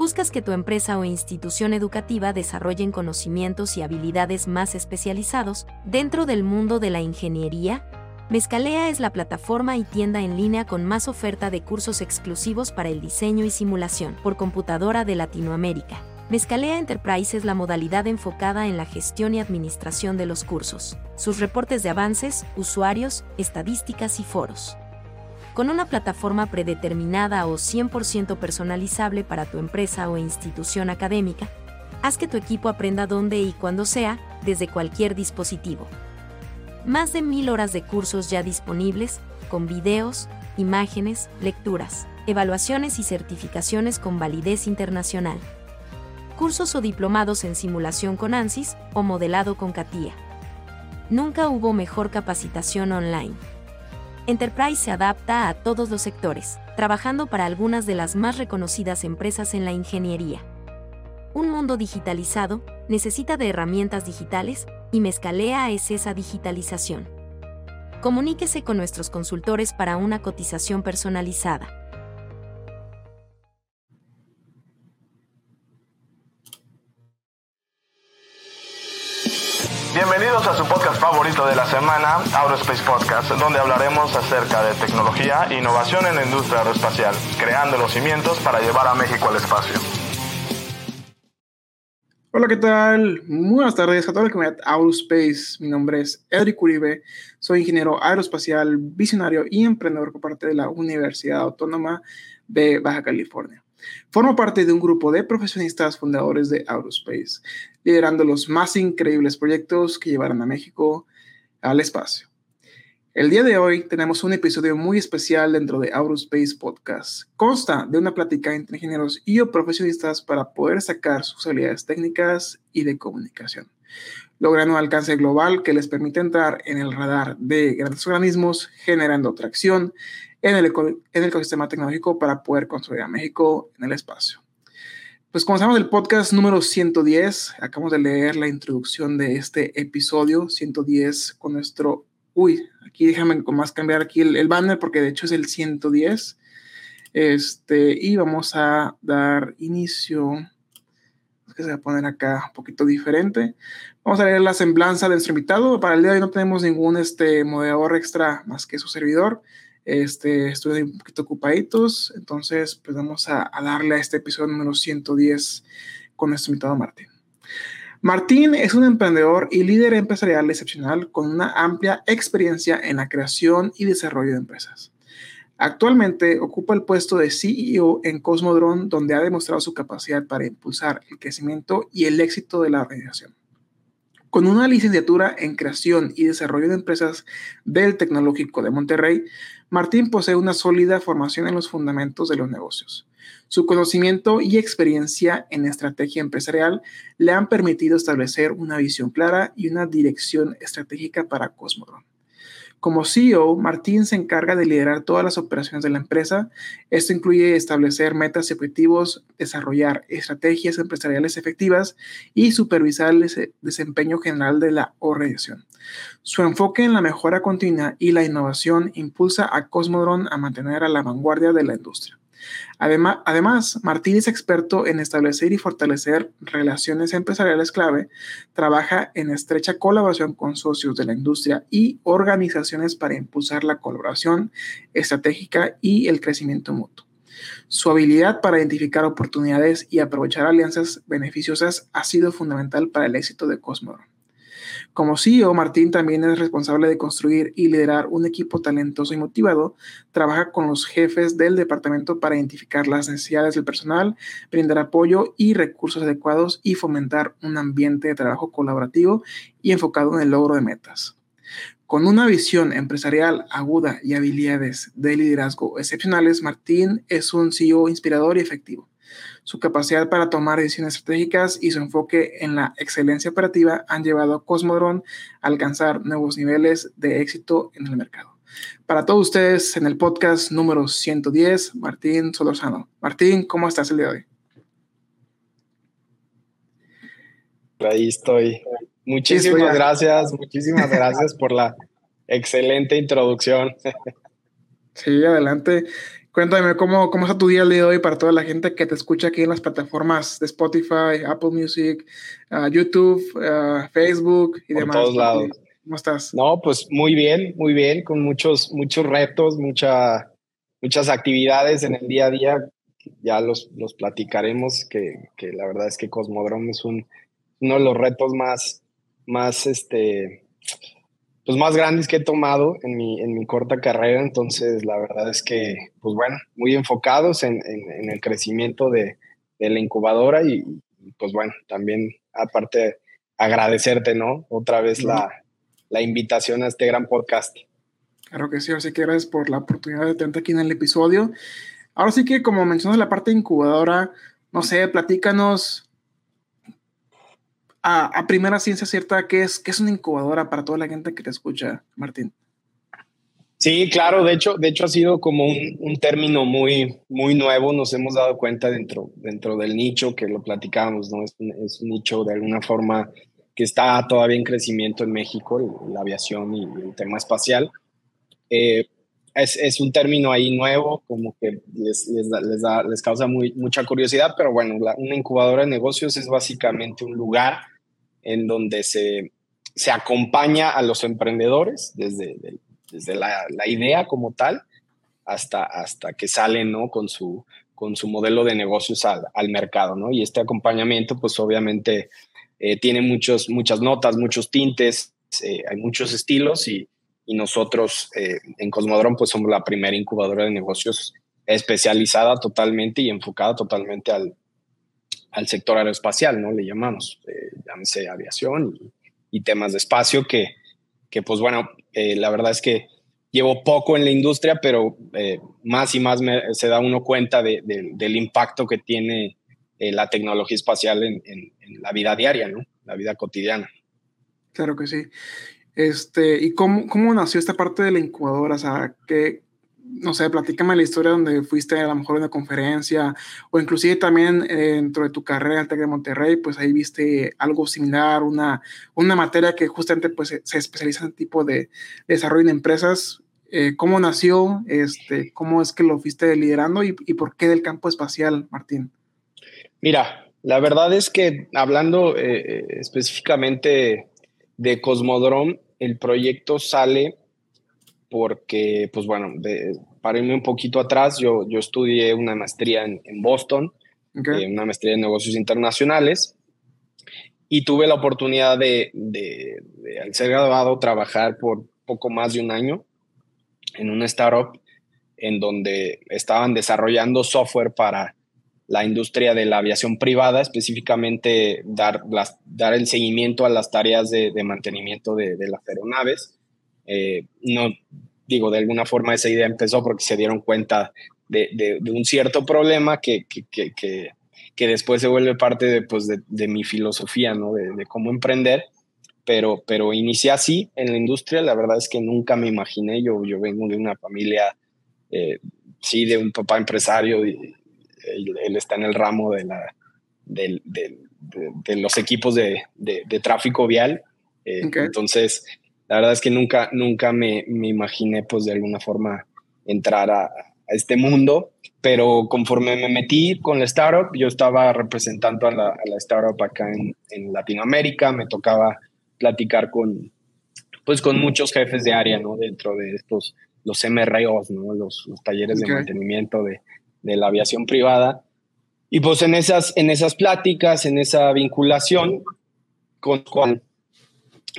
buscas que tu empresa o institución educativa desarrollen conocimientos y habilidades más especializados dentro del mundo de la ingeniería, Mezcalea es la plataforma y tienda en línea con más oferta de cursos exclusivos para el diseño y simulación por computadora de Latinoamérica. Mezcalea Enterprise es la modalidad enfocada en la gestión y administración de los cursos, sus reportes de avances, usuarios, estadísticas y foros con una plataforma predeterminada o 100% personalizable para tu empresa o institución académica, haz que tu equipo aprenda donde y cuando sea, desde cualquier dispositivo. Más de mil horas de cursos ya disponibles, con videos, imágenes, lecturas, evaluaciones y certificaciones con validez internacional. Cursos o diplomados en simulación con ANSYS o modelado con CATIA. Nunca hubo mejor capacitación online. Enterprise se adapta a todos los sectores, trabajando para algunas de las más reconocidas empresas en la ingeniería. Un mundo digitalizado necesita de herramientas digitales y Mezcalea es esa digitalización. Comuníquese con nuestros consultores para una cotización personalizada. Bienvenidos a su podcast favorito de la semana, Aerospace Podcast, donde hablaremos acerca de tecnología e innovación en la industria aeroespacial, creando los cimientos para llevar a México al espacio. Hola, ¿qué tal? Muy buenas tardes a toda la comunidad Aerospace. Mi nombre es Edric Uribe, soy ingeniero aeroespacial, visionario y emprendedor por parte de la Universidad Autónoma de Baja California. Formo parte de un grupo de profesionistas fundadores de Aerospace, liderando los más increíbles proyectos que llevarán a México al espacio. El día de hoy tenemos un episodio muy especial dentro de Aerospace Podcast. Consta de una plática entre ingenieros y o profesionistas para poder sacar sus habilidades técnicas y de comunicación, logrando un alcance global que les permite entrar en el radar de grandes organismos, generando tracción en el, en el ecosistema tecnológico para poder construir a México en el espacio. Pues comenzamos el podcast número 110. Acabamos de leer la introducción de este episodio 110 con nuestro... Uy, aquí déjame más cambiar aquí el, banner porque de hecho es el 110. Este, y vamos a dar inicio. que se va a poner acá un poquito diferente. Vamos a leer la semblanza de nuestro invitado. Para el día de hoy no tenemos ningún este, moderador extra más que su servidor. Este, estuve un poquito ocupaditos, entonces pues vamos a, darle a este episodio número 110 con nuestro invitado Martín. Martín es un emprendedor y líder empresarial excepcional con una amplia experiencia en la creación y desarrollo de empresas. Actualmente ocupa el puesto de CEO en Cosmodrone, donde ha demostrado su capacidad para impulsar el crecimiento y el éxito de la organización. Con una licenciatura en creación y desarrollo de empresas del Tecnológico de Monterrey, Martín posee una sólida formación en los fundamentos de los negocios. Su conocimiento y experiencia en estrategia empresarial le han permitido establecer una visión clara y una dirección estratégica para Cosmodrome. Como CEO, Martín se encarga de liderar todas las operaciones de la empresa. Esto incluye establecer metas y objetivos, desarrollar estrategias empresariales efectivas y supervisar el desempeño general de la organización. Su enfoque en la mejora continua y la innovación impulsa a Cosmodrome a mantener a la vanguardia de la industria. Además, Martín es experto en establecer y fortalecer relaciones empresariales clave, trabaja en estrecha colaboración con socios de la industria y organizaciones para impulsar la colaboración estratégica y el crecimiento mutuo. Su habilidad para identificar oportunidades y aprovechar alianzas beneficiosas ha sido fundamental para el éxito de Cosmodrome. Como CEO, Martín también es responsable de construir y liderar un equipo talentoso y motivado. Trabaja con los jefes del departamento para identificar las necesidades del personal, brindar apoyo y recursos adecuados y fomentar un ambiente de trabajo colaborativo y enfocado en el logro de metas. Con una visión empresarial aguda y habilidades de liderazgo excepcionales, Martín es un CEO inspirador y efectivo. Su capacidad para tomar decisiones estratégicas y su enfoque en la excelencia operativa han llevado a Cosmodrome a alcanzar nuevos niveles de éxito en el mercado. Para todos ustedes, en el podcast número 110, Martín Solorzano. Martín, ¿cómo estás el día de hoy? Ahí estoy. Muchísimas gracias, muchísimas gracias por la excelente introducción. Sí, adelante. Cuéntame, ¿cómo, ¿cómo está tu día el día de hoy para toda la gente que te escucha aquí en las plataformas de Spotify, Apple Music, ah, YouTube, ah, Facebook y Por demás? todos lados. ¿Cómo estás? No, pues muy bien, muy bien, con muchos, muchos retos, mucha, muchas actividades en el día a día. Ya los, los platicaremos, que, que la verdad es que Cosmodrome es un, uno de los retos más, más, este, pues más grandes que he tomado en mi, en mi corta carrera. Entonces, la verdad es que, pues bueno, muy enfocados en, en, en el crecimiento de, de, la incubadora y, pues bueno, también aparte agradecerte, ¿no? Otra vez la, la invitación a este gran podcast. Claro que sí, así que gracias por la oportunidad de tenerte aquí en el episodio. Ahora sí que como mencionas la parte incubadora, no sé, platícanos a, a, primera ciencia cierta qué es, qué es una incubadora para toda la gente que te escucha, Martín. Sí, claro, de hecho, de hecho ha sido como un, un, término muy, muy nuevo, nos hemos dado cuenta dentro, dentro del nicho que lo platicábamos, ¿no? Es un, es un nicho de alguna forma que está todavía en crecimiento en México, la aviación y el tema espacial. Eh, es, es, un término ahí nuevo, como que les, les, da, les, da, les causa muy, mucha curiosidad, pero bueno, la, una incubadora de negocios es básicamente un lugar en donde se, se acompaña a los emprendedores desde, desde la, la, idea como tal hasta, hasta que salen ¿no? con, su, con su modelo de negocios al, al mercado. ¿no? Y este acompañamiento, pues obviamente eh, tiene muchos, muchas notas, muchos tintes, eh, hay muchos estilos y, y nosotros eh, en Cosmodrome pues somos la primera incubadora de negocios especializada totalmente y enfocada totalmente al, al sector aeroespacial, ¿no? Le llamamos, eh, llámese aviación y, temas de espacio que, que pues bueno, eh, la verdad es que llevo poco en la industria, pero más y más se da uno cuenta de, de, del impacto que tiene la tecnología espacial en, en, la vida diaria, ¿no? La vida cotidiana. Claro que sí. Este, ¿Y cómo, cómo nació esta parte de la incubadora? O sea, que, no sé, platícame la historia donde fuiste a lo mejor en una conferencia o inclusive también eh, dentro de tu carrera en Tec de Monterrey, pues ahí viste algo similar, una, una materia que justamente pues se, especializa en tipo de, desarrollo en empresas. Eh, ¿Cómo nació? Este, ¿Cómo es que lo fuiste liderando y, y por qué del campo espacial, Martín? Mira, la verdad es que hablando eh, específicamente de Cosmodrome, el proyecto sale porque, pues bueno, de, para irme un poquito atrás, yo, yo estudié una maestría en, en Boston, okay. eh, una maestría en negocios internacionales, y tuve la oportunidad de, de, de, al ser graduado, trabajar por poco más de un año en una startup en donde estaban desarrollando software para la industria de la aviación privada, específicamente dar, las, dar el seguimiento a las tareas de, de mantenimiento de, de, las aeronaves. Eh, no digo, de alguna forma esa idea empezó porque se dieron cuenta de, de un cierto problema que, que, que, que, después se vuelve parte de, pues, de, mi filosofía, ¿no? de, cómo emprender. Pero, pero inicié así en la industria, la verdad es que nunca me imaginé, yo, yo vengo de una familia, eh, sí, de un papá empresario, y, él, él, está en el ramo de, la, de, de, de los equipos de, tráfico vial. Eh, okay. Entonces, la verdad es que nunca, nunca me, me imaginé, pues, de alguna forma entrar a, a, este mundo, pero conforme me metí con la startup, yo estaba representando a la, a la startup acá en, en, Latinoamérica, me tocaba platicar con, pues, con muchos jefes de área, ¿no? Dentro de estos, los MROs, ¿no? Los, los talleres okay. de mantenimiento de, de la aviación privada. Y pues en esas, en esas pláticas, en esa vinculación con, con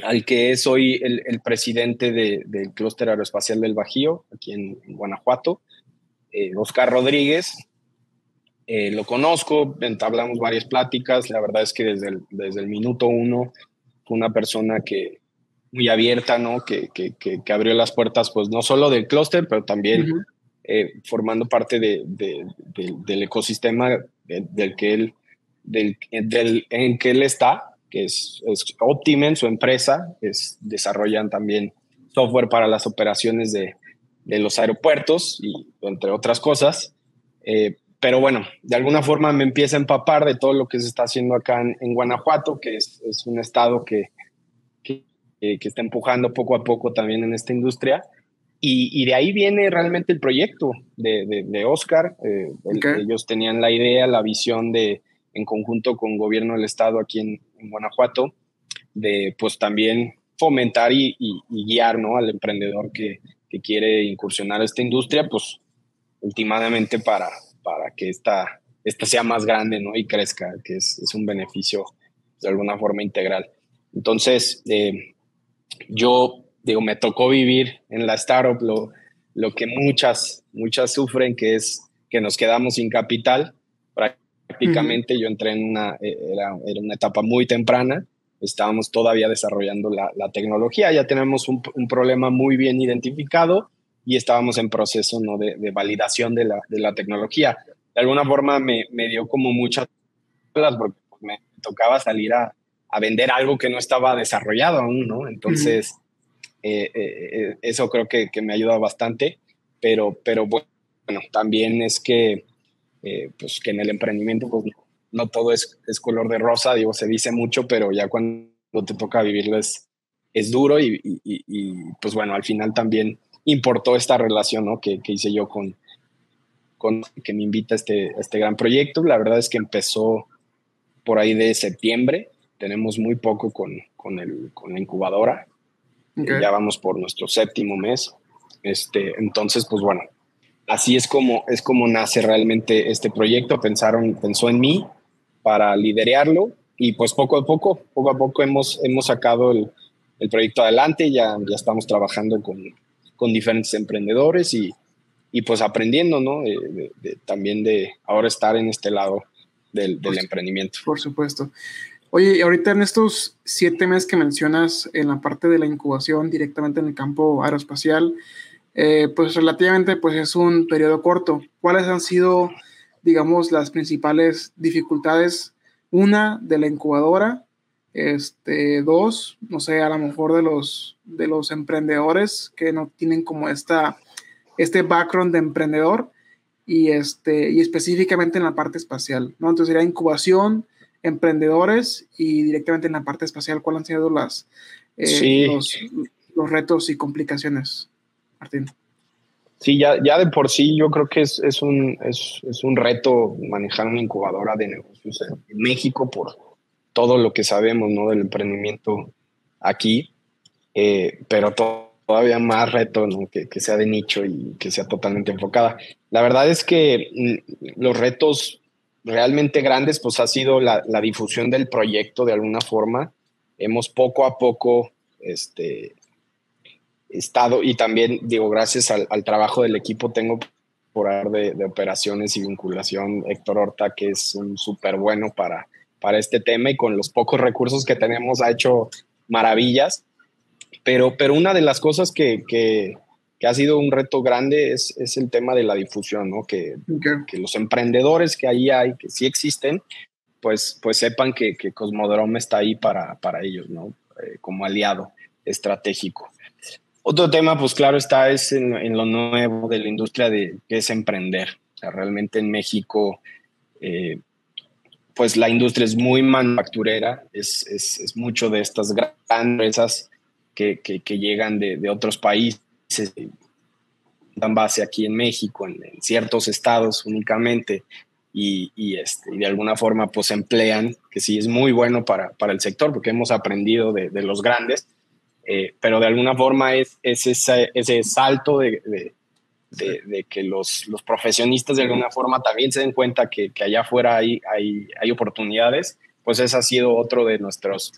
al que es hoy el, el presidente de, del clúster aeroespacial del Bajío, aquí en, en Guanajuato, eh, Oscar Rodríguez. Eh, lo conozco, entablamos varias pláticas. La verdad es que desde el, desde el minuto uno fue una persona que muy abierta, ¿no? Que, que, que, que abrió las puertas, pues no solo del clúster, pero también uh -huh eh, formando parte de, de, de, del ecosistema del que él, del, del, en que él está, que es, es Optimen, su empresa, es, desarrollan también software para las operaciones de, los aeropuertos y entre otras cosas. Eh, pero bueno, de alguna forma me empieza a empapar de todo lo que se está haciendo acá en, en Guanajuato, que es, es, un estado que, que, que está empujando poco a poco también en esta industria. Y, de ahí viene realmente el proyecto de, de, Oscar. Eh, ellos tenían la idea, la visión de, en conjunto con gobierno del estado aquí en, Guanajuato, de pues también fomentar y, guiar ¿no? al emprendedor que, que, quiere incursionar esta industria, pues últimamente para, para que esta, esta sea más grande ¿no? y crezca, que es, es un beneficio de alguna forma integral. Entonces, eh, yo digo, me tocó vivir en la startup lo, lo que muchas, muchas sufren, que es que nos quedamos sin capital. Prácticamente yo entré en una, eh, era, era, una etapa muy temprana, estábamos todavía desarrollando la, la tecnología, ya tenemos un, un, problema muy bien identificado y estábamos en proceso ¿no? de, de validación de la, de la, tecnología. De alguna forma me, me dio como muchas porque me tocaba salir a, a, vender algo que no estaba desarrollado aún, ¿no? Entonces, eh, eh, eso creo que, que, me ayuda bastante, pero, pero bueno, también es que, eh, pues que en el emprendimiento pues, no todo es, es, color de rosa, digo, se dice mucho, pero ya cuando te toca vivirlo es, es duro y, y, pues bueno, al final también importó esta relación ¿no? que, que, hice yo con, con que me invita a este, este gran proyecto. La verdad es que empezó por ahí de septiembre, tenemos muy poco con, con, el, con la incubadora, ya vamos por nuestro séptimo mes. Este, entonces, pues bueno, así es como, es como nace realmente este proyecto. Pensaron, pensó en mí para liderarlo y pues poco a poco, poco a poco hemos, hemos sacado el, el proyecto adelante. Ya, ya estamos trabajando con, con diferentes emprendedores y, y pues aprendiendo, ¿no? también de ahora estar en este lado del, del emprendimiento. Por supuesto. Oye, ahorita en estos siete meses que mencionas en la parte de la incubación directamente en el campo aeroespacial, eh, pues relativamente pues es un periodo corto. ¿Cuáles han sido, digamos, las principales dificultades? Una, de la incubadora. Este, dos, no sé, a lo mejor de los, de los emprendedores que no tienen como esta, este background de emprendedor y, este, y específicamente en la parte espacial, ¿no? Entonces sería incubación, emprendedores y directamente en la parte espacial, ¿cuáles han sido las, eh, los, los, retos y complicaciones, Martín? Sí, ya, ya de por sí yo creo que es, es, un, es, es un reto manejar una incubadora de negocios en México por todo lo que sabemos ¿no? del emprendimiento aquí, eh, pero todavía más reto ¿no? que, que, sea de nicho y que sea totalmente enfocada. La verdad es que mm, los retos realmente grandes, pues ha sido la, difusión del proyecto de alguna forma. Hemos poco a poco este, estado, y también digo, gracias al, trabajo del equipo, tengo por de, de, operaciones y vinculación Héctor Horta, que es un súper bueno para, para este tema y con los pocos recursos que tenemos ha hecho maravillas. Pero, pero una de las cosas que, que, que ha sido un reto grande es, es el tema de la difusión, ¿no? Que, que, los emprendedores que ahí hay, que sí existen, pues, pues sepan que, que Cosmodrome está ahí para, para ellos, ¿no? Eh, como aliado estratégico. Otro tema, pues claro, está es en, en, lo nuevo de la industria de que es emprender. O sea, realmente en México, eh, pues la industria es muy manufacturera, es, es, es mucho de estas grandes empresas que, que, que llegan de, de otros países dan base aquí en México, en, ciertos estados únicamente, y, y, este, y, de alguna forma pues emplean, que sí es muy bueno para, para el sector, porque hemos aprendido de, de los grandes, eh, pero de alguna forma es, es ese, ese, salto de, de, de, que los, los, profesionistas de alguna forma también se den cuenta que, que allá afuera hay, hay, hay oportunidades, pues ese ha sido otro de nuestros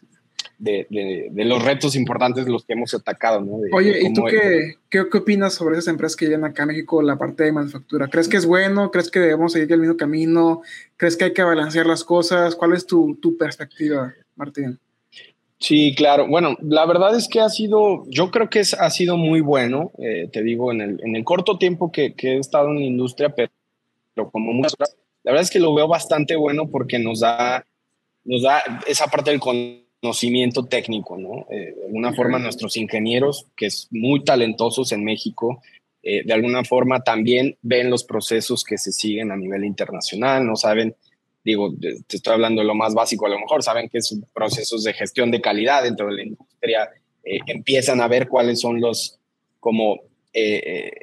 de, los retos importantes los que hemos atacado. ¿no? Oye, ¿y tú qué, qué, opinas sobre esas empresas que llegan acá a México la parte de manufactura? ¿Crees que es bueno? ¿Crees que debemos seguir el mismo camino? ¿Crees que hay que balancear las cosas? ¿Cuál es tu, tu perspectiva, Martín? Sí, claro. Bueno, la verdad es que ha sido, yo creo que es, ha sido muy bueno, eh, te digo, en el, en el corto tiempo que, que, he estado en la industria, pero, pero como muchas la verdad es que lo veo bastante bueno porque nos da, nos da esa parte del conocimiento técnico, ¿no? Eh, de alguna forma nuestros ingenieros, que es muy talentosos en México, eh, de alguna forma también ven los procesos que se siguen a nivel internacional, no saben, digo, te estoy hablando de lo más básico, a lo mejor saben que son procesos de gestión de calidad dentro de la industria, eh, empiezan a ver cuáles son los, como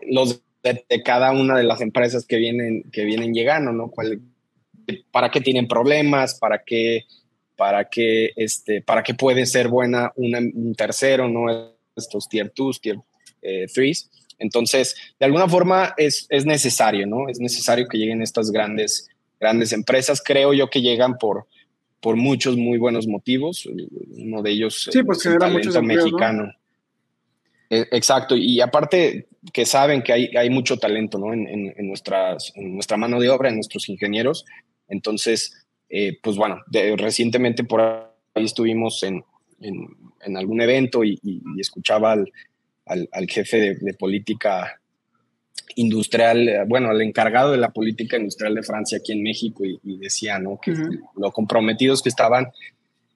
los de, cada una de las empresas que vienen, que vienen llegando, ¿no? ¿Para qué tienen problemas? ¿Para qué, para qué, este, para qué puede ser buena un tercero, ¿no? Estos tier 2, tier 3. Eh, Entonces, de alguna forma es, es necesario, ¿no? Es necesario que lleguen estas grandes, grandes empresas. Creo yo que llegan por, por muchos muy buenos motivos. Uno de ellos sí, pues el talento mexicano. E, exacto, y aparte que saben que hay, hay mucho talento ¿no? en, en, nuestras, en nuestra mano de obra, en nuestros ingenieros. Entonces, eh, pues bueno, recientemente por ahí estuvimos en, en algún evento y, escuchaba al, al, jefe de, política industrial, bueno, al encargado de la política industrial de Francia aquí en México y, decía, ¿no? Que lo comprometidos que estaban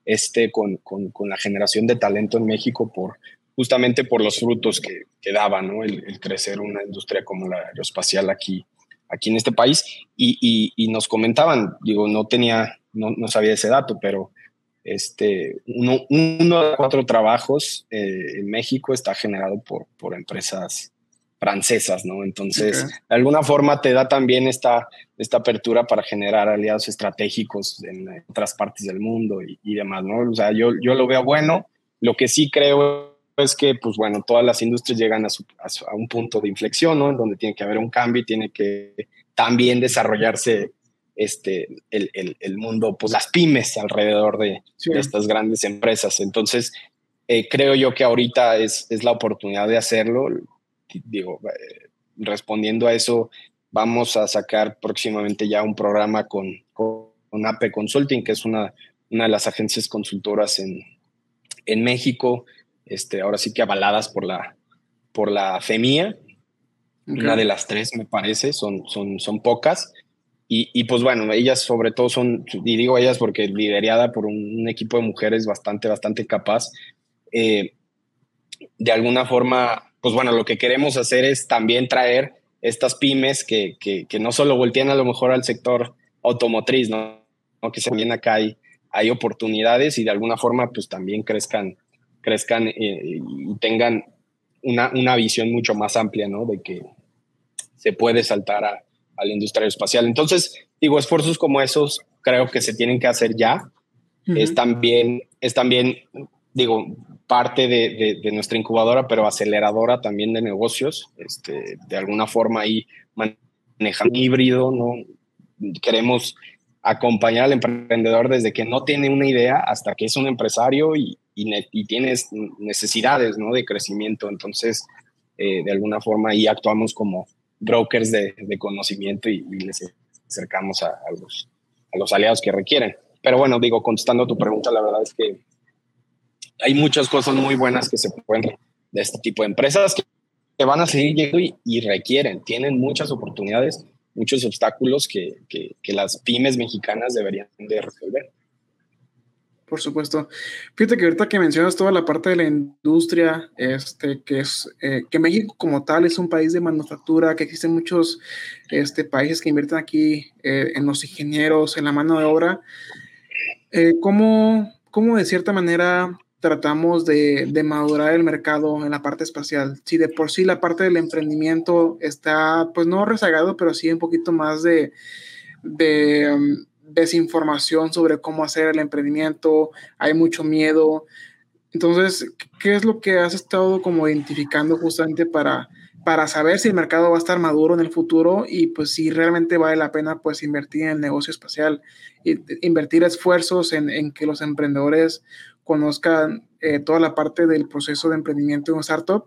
este, con, con, con, la generación de talento en México por justamente por los frutos que, que daba, ¿no? El, crecer una industria como la aeroespacial aquí, aquí en este país. Y, y, nos comentaban, digo, no tenía, no, no, sabía ese dato, pero este, uno, uno de cuatro trabajos eh, en México está generado por, por empresas francesas, ¿no? Entonces, de alguna forma te da también esta, esta apertura para generar aliados estratégicos en otras partes del mundo y, y demás, ¿no? O sea, yo, yo lo veo bueno. Lo que sí creo es que, pues bueno, todas las industrias llegan a, un punto de inflexión, ¿no? En donde tiene que haber un cambio y tiene que también desarrollarse este, el, mundo, pues las pymes alrededor de, estas grandes empresas. Entonces, eh, creo yo que ahorita es, es, la oportunidad de hacerlo. Digo, eh, respondiendo a eso, vamos a sacar próximamente ya un programa con, con, AP Consulting, que es una, una de las agencias consultoras en, en México este, ahora sí que avaladas por la, por la FEMIA, una de las tres me parece, son, son, son pocas. Y, y, pues bueno, ellas sobre todo son, y digo ellas porque liderada por un, equipo de mujeres bastante, bastante capaz. Eh, de alguna forma, pues bueno, lo que queremos hacer es también traer estas pymes que, que, que no solo voltean a lo mejor al sector automotriz, ¿no? ¿no? Que también acá hay, hay oportunidades y de alguna forma pues también crezcan crezcan eh, y tengan una, una, visión mucho más amplia, ¿no? De que se puede saltar a, a, la industria espacial. Entonces, digo, esfuerzos como esos creo que se tienen que hacer ya. Es también, es también, digo, parte de, de, nuestra incubadora, pero aceleradora también de negocios. Este, de alguna forma ahí manejando híbrido, ¿no? Queremos acompañar al emprendedor desde que no tiene una idea hasta que es un empresario y, y, tienes necesidades ¿no? de crecimiento. Entonces, eh, de alguna forma ahí actuamos como brokers de, conocimiento y, les acercamos a, los, a los aliados que requieren. Pero bueno, digo, contestando a tu pregunta, la verdad es que hay muchas cosas muy buenas que se pueden de este tipo de empresas que, van a seguir llegando y, requieren, tienen muchas oportunidades, muchos obstáculos que, que, que las pymes mexicanas deberían de resolver. Por supuesto. Fíjate que ahorita que mencionas toda la parte de la industria, este, que es eh, que México como tal es un país de manufactura, que existen muchos este, países que invierten aquí eh, en los ingenieros, en la mano de obra. Eh, ¿cómo, ¿cómo, de cierta manera tratamos de, de, madurar el mercado en la parte espacial? Si de por sí la parte del emprendimiento está, pues no rezagado, pero sí un poquito más de, de um, desinformación sobre cómo hacer el emprendimiento, hay mucho miedo. Entonces, ¿qué es lo que has estado como identificando justamente para, para saber si el mercado va a estar maduro en el futuro y pues si realmente vale la pena pues invertir en el negocio espacial, y invertir esfuerzos en, en que los emprendedores conozcan eh, toda la parte del proceso de emprendimiento de un startup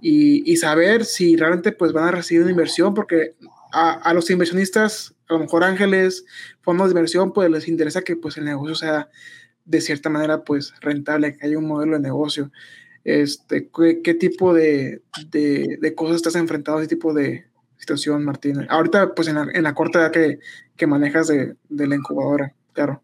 y, y, saber si realmente pues van a recibir una inversión porque a, a los inversionistas a lo mejor ángeles, fondos de inversión, pues les interesa que pues el negocio sea de cierta manera pues rentable, que haya un modelo de negocio. Este, ¿qué, tipo de, de, cosas estás enfrentado a ese tipo de situación, Martín? Ahorita pues en la, en la corta edad que, que manejas de, de, la incubadora, claro.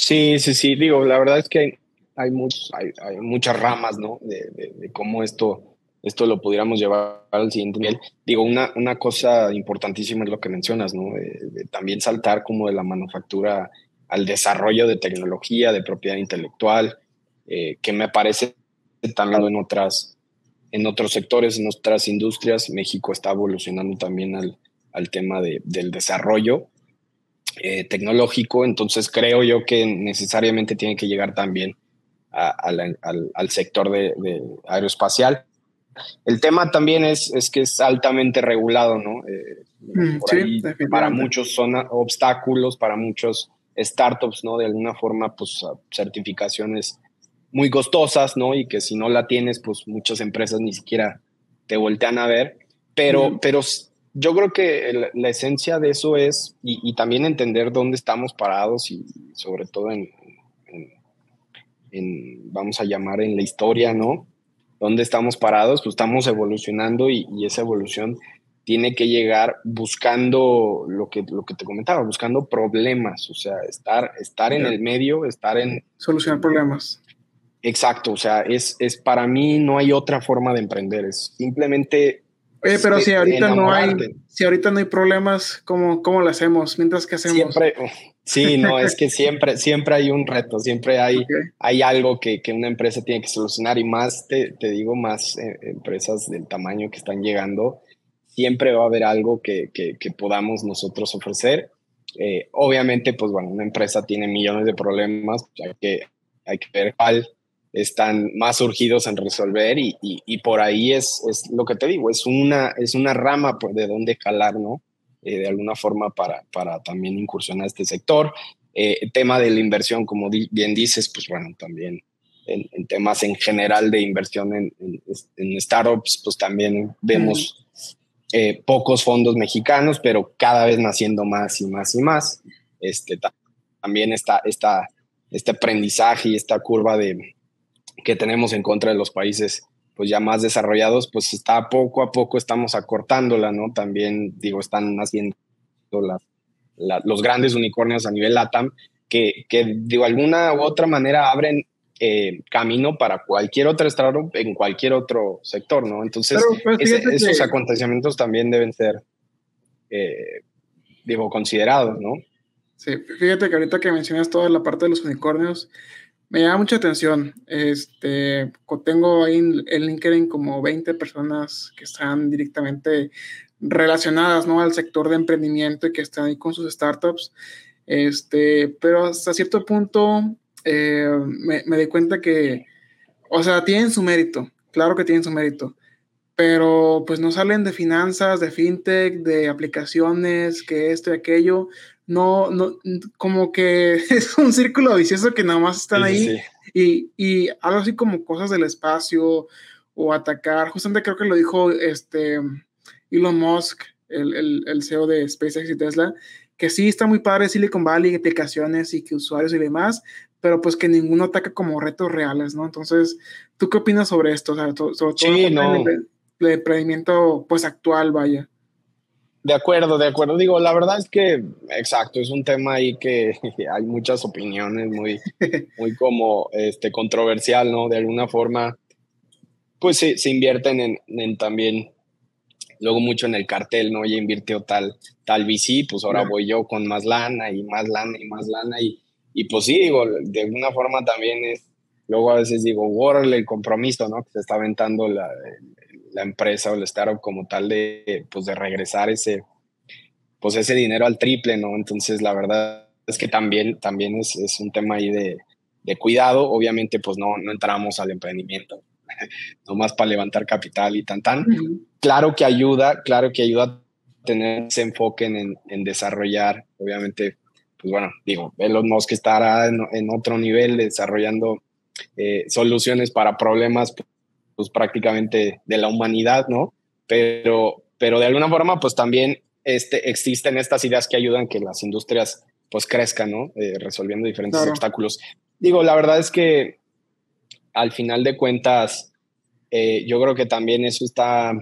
Sí, sí, sí, digo, la verdad es que hay, hay, hay, hay muchas ramas, ¿no? De, cómo esto esto lo pudiéramos llevar al siguiente nivel. Digo, una, una cosa importantísima es lo que mencionas, ¿no? De, también saltar como de la manufactura al desarrollo de tecnología, de propiedad intelectual, eh, que me parece también en otras, en otros sectores, en otras industrias. México está evolucionando también al, al tema de, del desarrollo eh, tecnológico, entonces creo yo que necesariamente tiene que llegar también al, al, sector de, aeroespacial. El tema también es, es, que es altamente regulado, ¿no? Eh, mm, para muchos son obstáculos, para muchos startups, ¿no? De alguna forma, pues certificaciones muy costosas, ¿no? Y que si no la tienes, pues muchas empresas ni siquiera te voltean a ver. Pero, pero yo creo que la esencia de eso es, y, también entender dónde estamos parados y sobre todo en, vamos a llamar, en la historia, ¿no? ¿Dónde estamos parados? Pues estamos evolucionando y, esa evolución tiene que llegar buscando lo que, lo que te comentaba, buscando problemas, o sea, estar, estar en el medio, estar en... Solucionar problemas. Exacto, o sea, es, es para mí no hay otra forma de emprender, es simplemente... Oye, pero si ahorita no hay, si ahorita no hay problemas, ¿cómo, cómo lo hacemos? Mientras que hacemos. Siempre, sí, no, es que siempre, siempre hay un reto, siempre hay, hay algo que, que, una empresa tiene que solucionar y más, te, te digo, más eh, empresas del tamaño que están llegando, siempre va a haber algo que, que, que podamos nosotros ofrecer. Eh, obviamente, pues bueno, una empresa tiene millones de problemas, hay que, hay que ver cuál están más urgidos en resolver y, y, por ahí es, es, lo que te digo, es una, es una rama de donde jalar, ¿no? Eh, de alguna forma para, para también incursionar este sector. Eh, tema de la inversión, como bien dices, pues bueno, también en, temas en general de inversión en, en, startups, pues también vemos eh, pocos fondos mexicanos, pero cada vez naciendo más y más y más. Este, también está, está este aprendizaje y esta curva de, que tenemos en contra de los países pues ya más desarrollados, pues está poco a poco estamos acortándola, ¿no? También, digo, están naciendo los grandes unicornios a nivel LATAM, que, que de alguna u otra manera abren eh, camino para cualquier otro startup en cualquier otro sector, ¿no? Entonces, esos acontecimientos también deben ser, eh, digo, considerados, ¿no? Sí, fíjate que ahorita que mencionas toda la parte de los unicornios, me llama mucha atención. Este, tengo ahí en LinkedIn como 20 personas que están directamente relacionadas ¿no? al sector de emprendimiento y que están ahí con sus startups. Este, pero hasta cierto punto eh, me, me di cuenta que, o sea, tienen su mérito, claro que tienen su mérito, pero pues no salen de finanzas, de fintech, de aplicaciones, que esto y aquello, no, no, como que es un círculo vicioso que nada más están ahí Y, y, algo así como cosas del espacio o atacar, justamente creo que lo dijo este Elon Musk, el, el, el CEO de SpaceX y Tesla, que sí está muy padre Silicon Valley, aplicaciones y que usuarios y demás, pero pues que ninguno ataca como retos reales, ¿no? Entonces, ¿tú qué opinas sobre esto? O sea, sobre todo el, el emprendimiento pues actual, vaya. De acuerdo, de acuerdo. Digo, la verdad es que, exacto, es un tema ahí que hay muchas opiniones muy, muy como este, controversial, ¿no? De alguna forma, pues se, se invierten en, en, también, luego mucho en el cartel, ¿no? Ya invirtió tal, tal VC, pues ahora voy yo con más lana y más lana y más lana. Y, y pues sí, digo, de alguna forma también es, luego a veces digo, órale el compromiso, ¿no? Que se está aventando la, la empresa o el startup como tal de, pues, de regresar ese, pues, ese dinero al triple, ¿no? Entonces, la verdad es que también, también es, es un tema ahí de, de, cuidado. Obviamente, pues no, no entramos al emprendimiento, nomás para levantar capital y tan, tan. Claro que ayuda, claro que ayuda a tener ese enfoque en, en desarrollar, obviamente, pues bueno, digo, Elon Musk estará en, en otro nivel desarrollando eh, soluciones para problemas pues prácticamente de la humanidad, ¿no? Pero, pero de alguna forma, pues también este, existen estas ideas que ayudan que las industrias pues crezcan, ¿no? Eh, resolviendo diferentes obstáculos. Digo, la verdad es que al final de cuentas, eh, yo creo que también eso está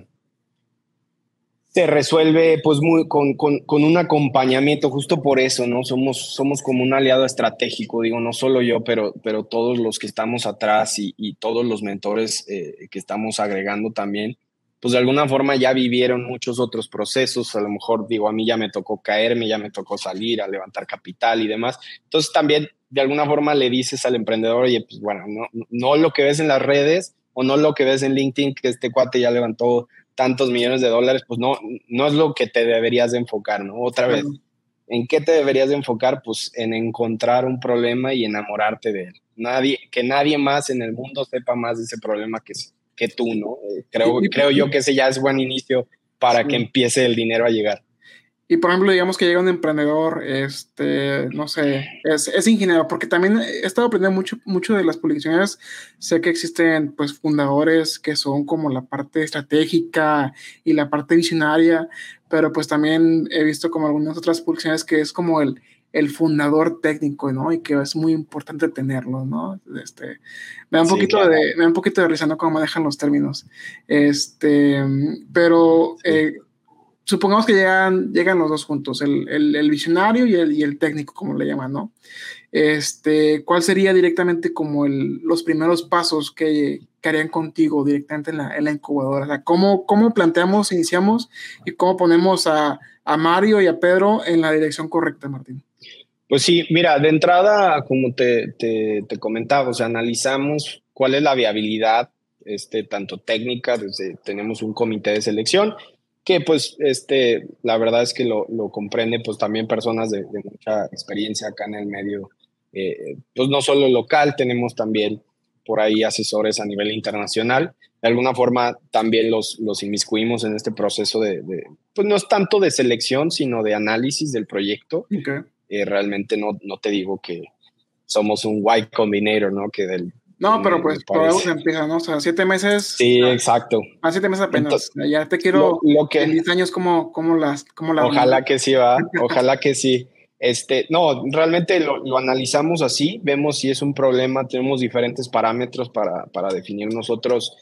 se resuelve pues muy con, con, con, un acompañamiento, justo por eso, ¿no? Somos, somos como un aliado estratégico, digo, no solo yo, pero, pero todos los que estamos atrás y, todos los mentores eh, que estamos agregando también, pues de alguna forma ya vivieron muchos otros procesos, a lo mejor digo, a mí ya me tocó caerme, ya me tocó salir a levantar capital y demás. Entonces también de alguna forma le dices al emprendedor, oye, pues bueno, no, no lo que ves en las redes, o no lo que ves en LinkedIn, que este cuate ya levantó tantos millones de dólares, pues no, no es lo que te deberías de enfocar, ¿no? Otra vez, ¿en qué te deberías de enfocar? Pues en encontrar un problema y enamorarte de él. Nadie, que nadie más en el mundo sepa más de ese problema que, que tú, ¿no? Eh, creo, creo yo que ese ya es buen inicio para que empiece el dinero a llegar. Y por ejemplo, digamos que llega un emprendedor, este, no sé, es, es, ingeniero, porque también he estado aprendiendo mucho, mucho de las publicaciones. Sé que existen pues fundadores que son como la parte estratégica y la parte visionaria, pero pues también he visto como algunas otras publicaciones que es como el, el fundador técnico, ¿no? Y que es muy importante tenerlo, ¿no? Este, me da un poquito de, me da un poquito de risa, ¿no? Cómo manejan los términos. Este, pero eh, supongamos que llegan, llegan los dos juntos, el, el, visionario y el, y el, técnico, como le llaman, ¿no? Este, ¿Cuál sería directamente como los primeros pasos que, que, harían contigo directamente en la, en la incubadora? O sea, ¿cómo, ¿cómo, planteamos, iniciamos y cómo ponemos a, a, Mario y a Pedro en la dirección correcta, Martín? Pues sí, mira, de entrada, como te, te, comentaba, analizamos cuál es la viabilidad, este, tanto técnica, desde, tenemos un comité de selección, que pues este, la verdad es que lo, lo comprende pues también personas de, mucha experiencia acá en el medio, eh, pues no solo local, tenemos también por ahí asesores a nivel internacional. De alguna forma también los, los inmiscuimos en este proceso de, pues no es tanto de selección, sino de análisis del proyecto. Eh, realmente no, no te digo que somos un white combinator, ¿no? Que del no, pero pues por algo se empieza, ¿no? O sea, siete meses. Sí, exacto. A siete meses apenas. ya te quiero lo, que, en 10 años como, como las como la Ojalá que sí, va. Ojalá que sí. Este, no, realmente lo, lo, analizamos así, vemos si es un problema, tenemos diferentes parámetros para, para definir nosotros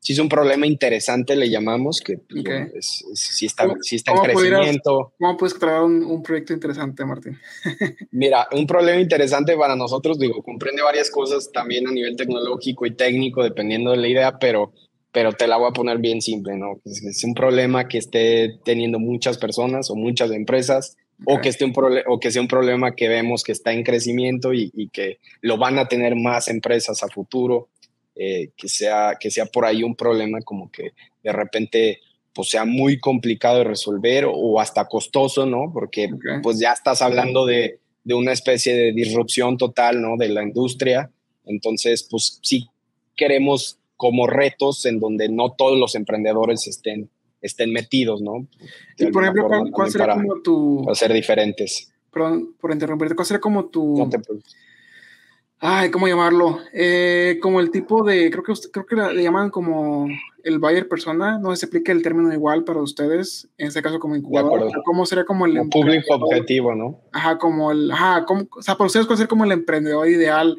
si es un problema interesante, le llamamos, que pues, si está, si está en crecimiento. ¿Cómo puedes crear un, un proyecto interesante, Martín? Mira, un problema interesante para nosotros, digo, comprende varias cosas también a nivel tecnológico y técnico, dependiendo de la idea, pero, pero te la voy a poner bien simple, ¿no? Es, un problema que esté teniendo muchas personas o muchas empresas, o, que esté un o que sea un problema que vemos que está en crecimiento y, y que lo van a tener más empresas a futuro eh, que, sea, que sea por ahí un problema como que de repente pues sea muy complicado de resolver o, hasta costoso, ¿no? Porque pues ya estás hablando de, de, una especie de disrupción total, ¿no? De la industria. Entonces, pues sí queremos como retos en donde no todos los emprendedores estén, estén metidos, ¿no? y por ejemplo, ¿cuál, sería como tu... Para ser diferentes. Perdón por interrumpirte, ¿cuál sería como tu ay, ¿cómo llamarlo? Eh, como el tipo de, creo que, creo que le llaman como el buyer persona, no se aplica el término igual para ustedes, en este caso como incubador, ¿cómo sería como el... público objetivo, ¿no? Ajá, como el, ajá, o sea, para ustedes puede ser como el emprendedor ideal,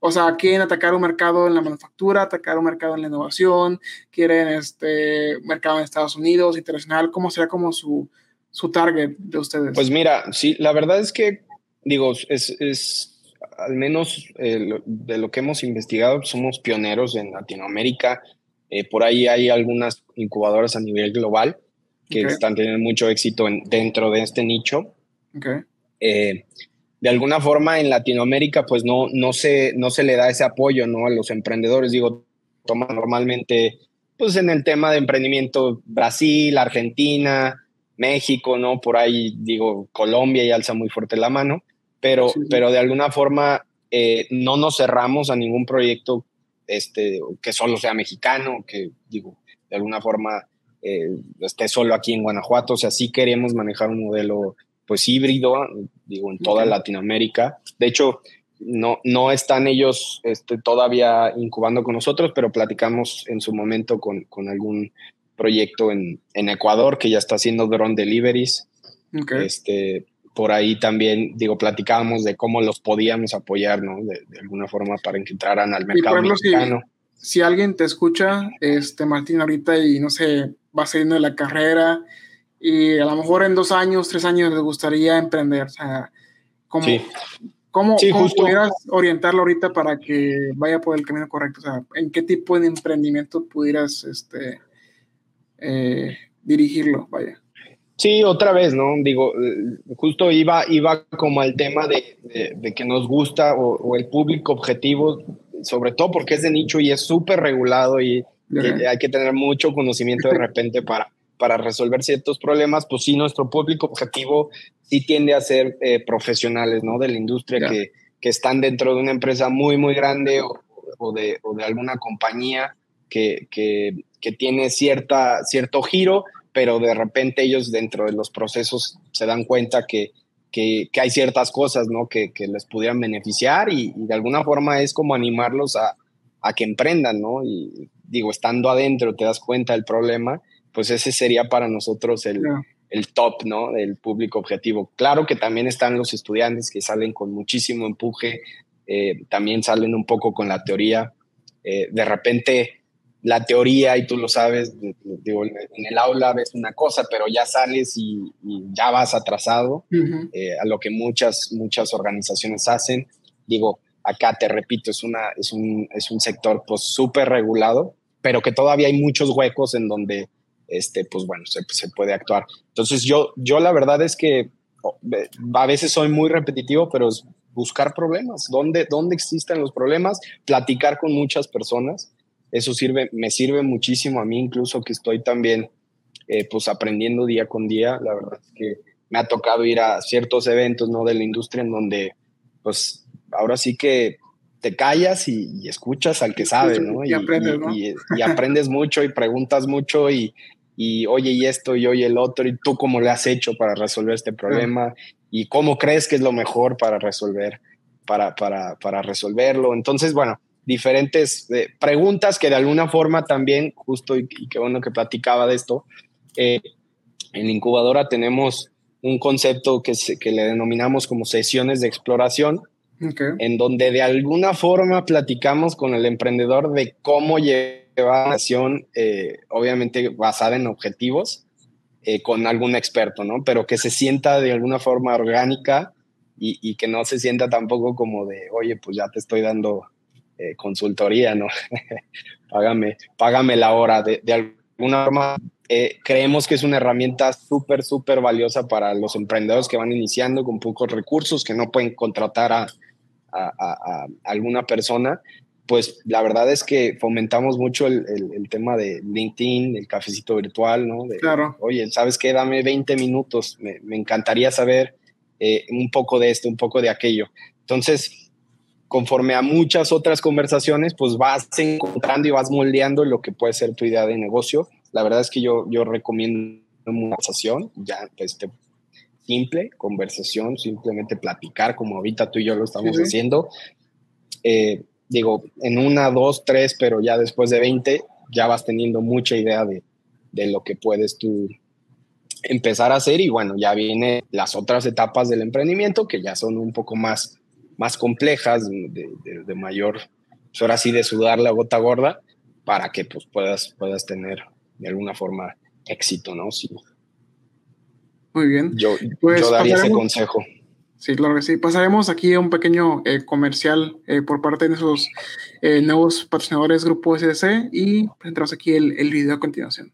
o sea, quieren atacar un mercado en la manufactura, atacar un mercado en la innovación, quieren este mercado en Estados Unidos, internacional, ¿cómo sería como su, su target de ustedes? Pues mira, sí, la verdad es que, digo, es, es al menos eh, de lo que hemos investigado, somos pioneros en Latinoamérica. Eh, por ahí hay algunas incubadoras a nivel global que están teniendo mucho éxito dentro de este nicho. Eh, de alguna forma en Latinoamérica pues no, no, se, no se le da ese apoyo ¿no? a los emprendedores. Digo, toma normalmente pues en el tema de emprendimiento Brasil, Argentina, México, ¿no? Por ahí digo Colombia y alza muy fuerte la mano pero, pero de alguna forma eh, no nos cerramos a ningún proyecto este, que solo sea mexicano, que digo, de alguna forma eh, esté solo aquí en Guanajuato, o sea, sí queremos manejar un modelo pues híbrido, digo, en toda Latinoamérica. De hecho, no, no están ellos este, todavía incubando con nosotros, pero platicamos en su momento con, con algún proyecto en, en, Ecuador que ya está haciendo drone deliveries. Este, por ahí también, digo, platicábamos de cómo los podíamos apoyar, ¿no? De, alguna forma para que entraran al mercado mexicano. Si, alguien te escucha, este, Martín, ahorita y no sé, va saliendo de la carrera y a lo mejor en dos años, tres años les gustaría emprender, o sea, ¿cómo, ¿cómo, pudieras orientarlo ahorita para que vaya por el camino correcto? O sea, ¿en qué tipo de emprendimiento pudieras este, eh, dirigirlo? Vaya. Sí, otra vez, ¿no? Digo, eh, justo iba, iba como al tema de, de, que nos gusta o, el público objetivo, sobre todo porque es de nicho y es súper regulado y, hay que tener mucho conocimiento de repente para, para resolver ciertos problemas, pues sí, nuestro público objetivo sí tiende a ser eh, profesionales, ¿no? De la industria que, que, están dentro de una empresa muy, muy grande o, o, de, o de, alguna compañía que, que, que, tiene cierta, cierto giro, pero de repente ellos dentro de los procesos se dan cuenta que, que, hay ciertas cosas, ¿no? Que, les pudieran beneficiar y, de alguna forma es como animarlos a, a que emprendan, ¿no? Y digo, estando adentro te das cuenta del problema pues ese sería para nosotros el, el top, ¿no? Del público objetivo. Claro que también están los estudiantes que salen con muchísimo empuje, eh, también salen un poco con la teoría. Eh, de repente la teoría, y tú lo sabes, digo, en el aula ves una cosa, pero ya sales y, ya vas atrasado eh, a lo que muchas, muchas organizaciones hacen. Digo, acá te repito, es, una, es, un, es un sector pues súper regulado, pero que todavía hay muchos huecos en donde este, pues bueno, se, puede actuar. Entonces yo, yo la verdad es que a veces soy muy repetitivo, pero es buscar problemas, dónde, dónde existen los problemas, platicar con muchas personas, eso sirve, me sirve muchísimo a mí, incluso que estoy también eh, pues aprendiendo día con día, la verdad es que me ha tocado ir a ciertos eventos, ¿no? De la industria en donde, pues, ahora sí que te callas y, escuchas al que sabe, ¿no? Y, aprendes, ¿no? y, aprendes mucho y preguntas mucho y, y oye y esto y oye el otro y tú cómo le has hecho para resolver este problema y cómo crees que es lo mejor para resolver para, para, para resolverlo. Entonces, bueno, diferentes eh, preguntas que de alguna forma también, justo y, qué bueno que platicaba de esto, eh, en la incubadora tenemos un concepto que, se, que le denominamos como sesiones de exploración, en donde de alguna forma platicamos con el emprendedor de cómo llegar evaluación, eh, obviamente basada en objetivos, eh, con algún experto, ¿no? Pero que se sienta de alguna forma orgánica y, que no se sienta tampoco como de, oye, pues ya te estoy dando eh, consultoría, ¿no? págame, págame la hora. De, alguna forma, creemos que es una herramienta súper, súper valiosa para los emprendedores que van iniciando con pocos recursos, que no pueden contratar a, a alguna persona pues la verdad es que fomentamos mucho el, tema de LinkedIn, el cafecito virtual, ¿no? claro. Oye, ¿sabes qué? Dame 20 minutos, me, encantaría saber eh, un poco de esto, un poco de aquello. Entonces, conforme a muchas otras conversaciones, pues vas encontrando y vas moldeando lo que puede ser tu idea de negocio. La verdad es que yo, yo recomiendo una conversación, ya este, simple, conversación, simplemente platicar, como ahorita tú y yo lo estamos haciendo. Eh, digo, en una, dos, tres, pero ya después de 20 ya vas teniendo mucha idea de, de lo que puedes tú empezar a hacer y bueno, ya vienen las otras etapas del emprendimiento que ya son un poco más, más complejas, de, de, mayor, pues ahora sí de sudar la gota gorda para que pues puedas, puedas tener de alguna forma éxito, ¿no? Sí. Muy bien. Yo, pues yo daría ese consejo. Sí, claro que sí. Pasaremos aquí a un pequeño eh, comercial eh, por parte de esos eh, nuevos patrocinadores Grupo SDC y entramos aquí el, el video a continuación.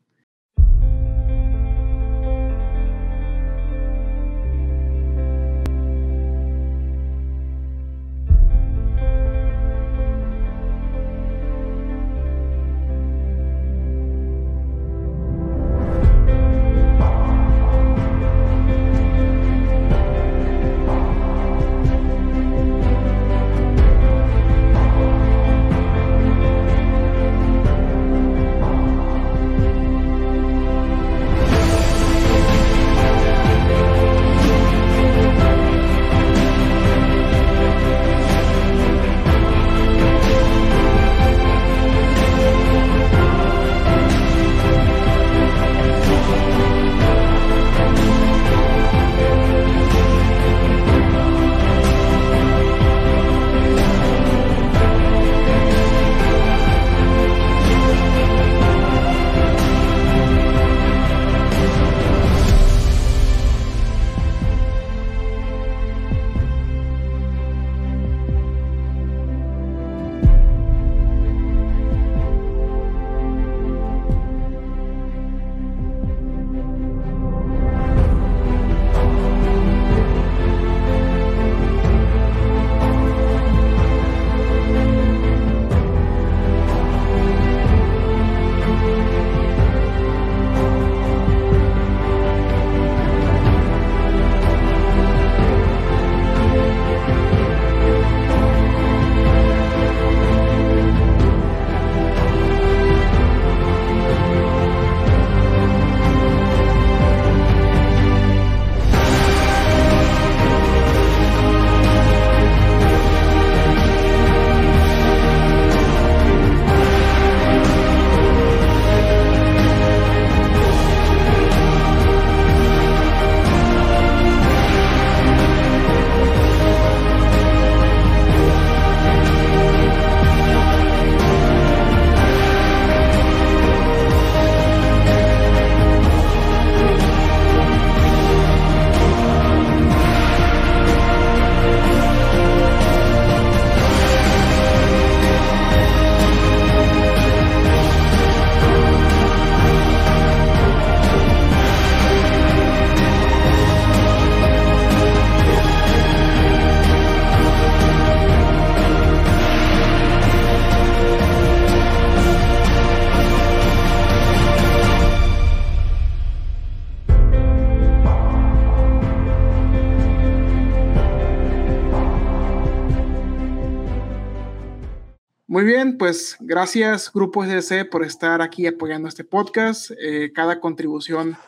Muy bien, pues gracias Grupo SDC por estar aquí apoyando este podcast. Eh, cada contribución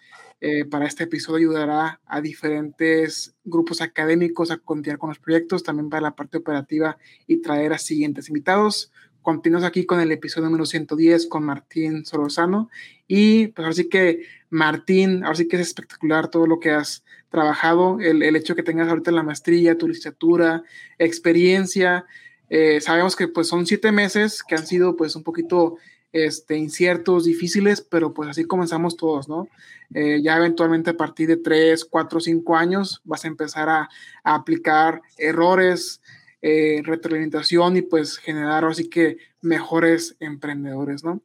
eh, para este episodio ayudará a diferentes grupos académicos a continuar con los proyectos, también para la parte operativa y traer a siguientes invitados. Continuamos aquí con el episodio número 110 con Martín Sorosano. Y pues así que, Martín, ahora que es espectacular todo lo que has trabajado, el hecho que tengas ahorita la maestría, tu licenciatura, experiencia. Eh, sabemos que pues son siete meses que han sido pues un poquito este, inciertos, difíciles, pero pues así comenzamos todos, ¿no? Eh, ya eventualmente a partir de tres, cuatro, cinco años vas a empezar a, aplicar errores, eh, retroalimentación y pues generar así que mejores emprendedores, ¿no?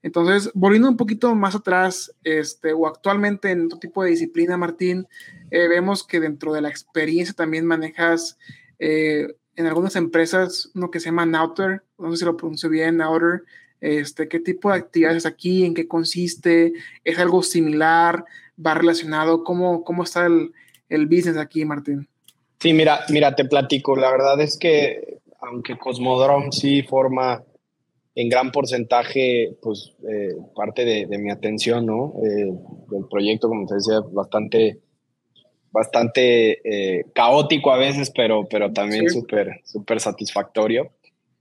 Entonces, volviendo un poquito más atrás, este, o actualmente en otro tipo de disciplina, Martín, vemos que dentro de la experiencia también manejas en algunas empresas uno que se llama Nauter, no sé si lo pronuncio bien, Nauter, este, ¿qué tipo de actividades aquí? ¿En qué consiste? ¿Es algo similar? ¿Va relacionado? ¿Cómo, cómo está el, el business aquí, Martín? Sí, mira, mira, te platico. La verdad es que aunque Cosmodrome sí forma en gran porcentaje, pues, eh, parte de, de, mi atención, ¿no? Eh, del proyecto, como te decía, bastante, bastante eh, caótico a veces, pero, pero también súper, sí. súper satisfactorio.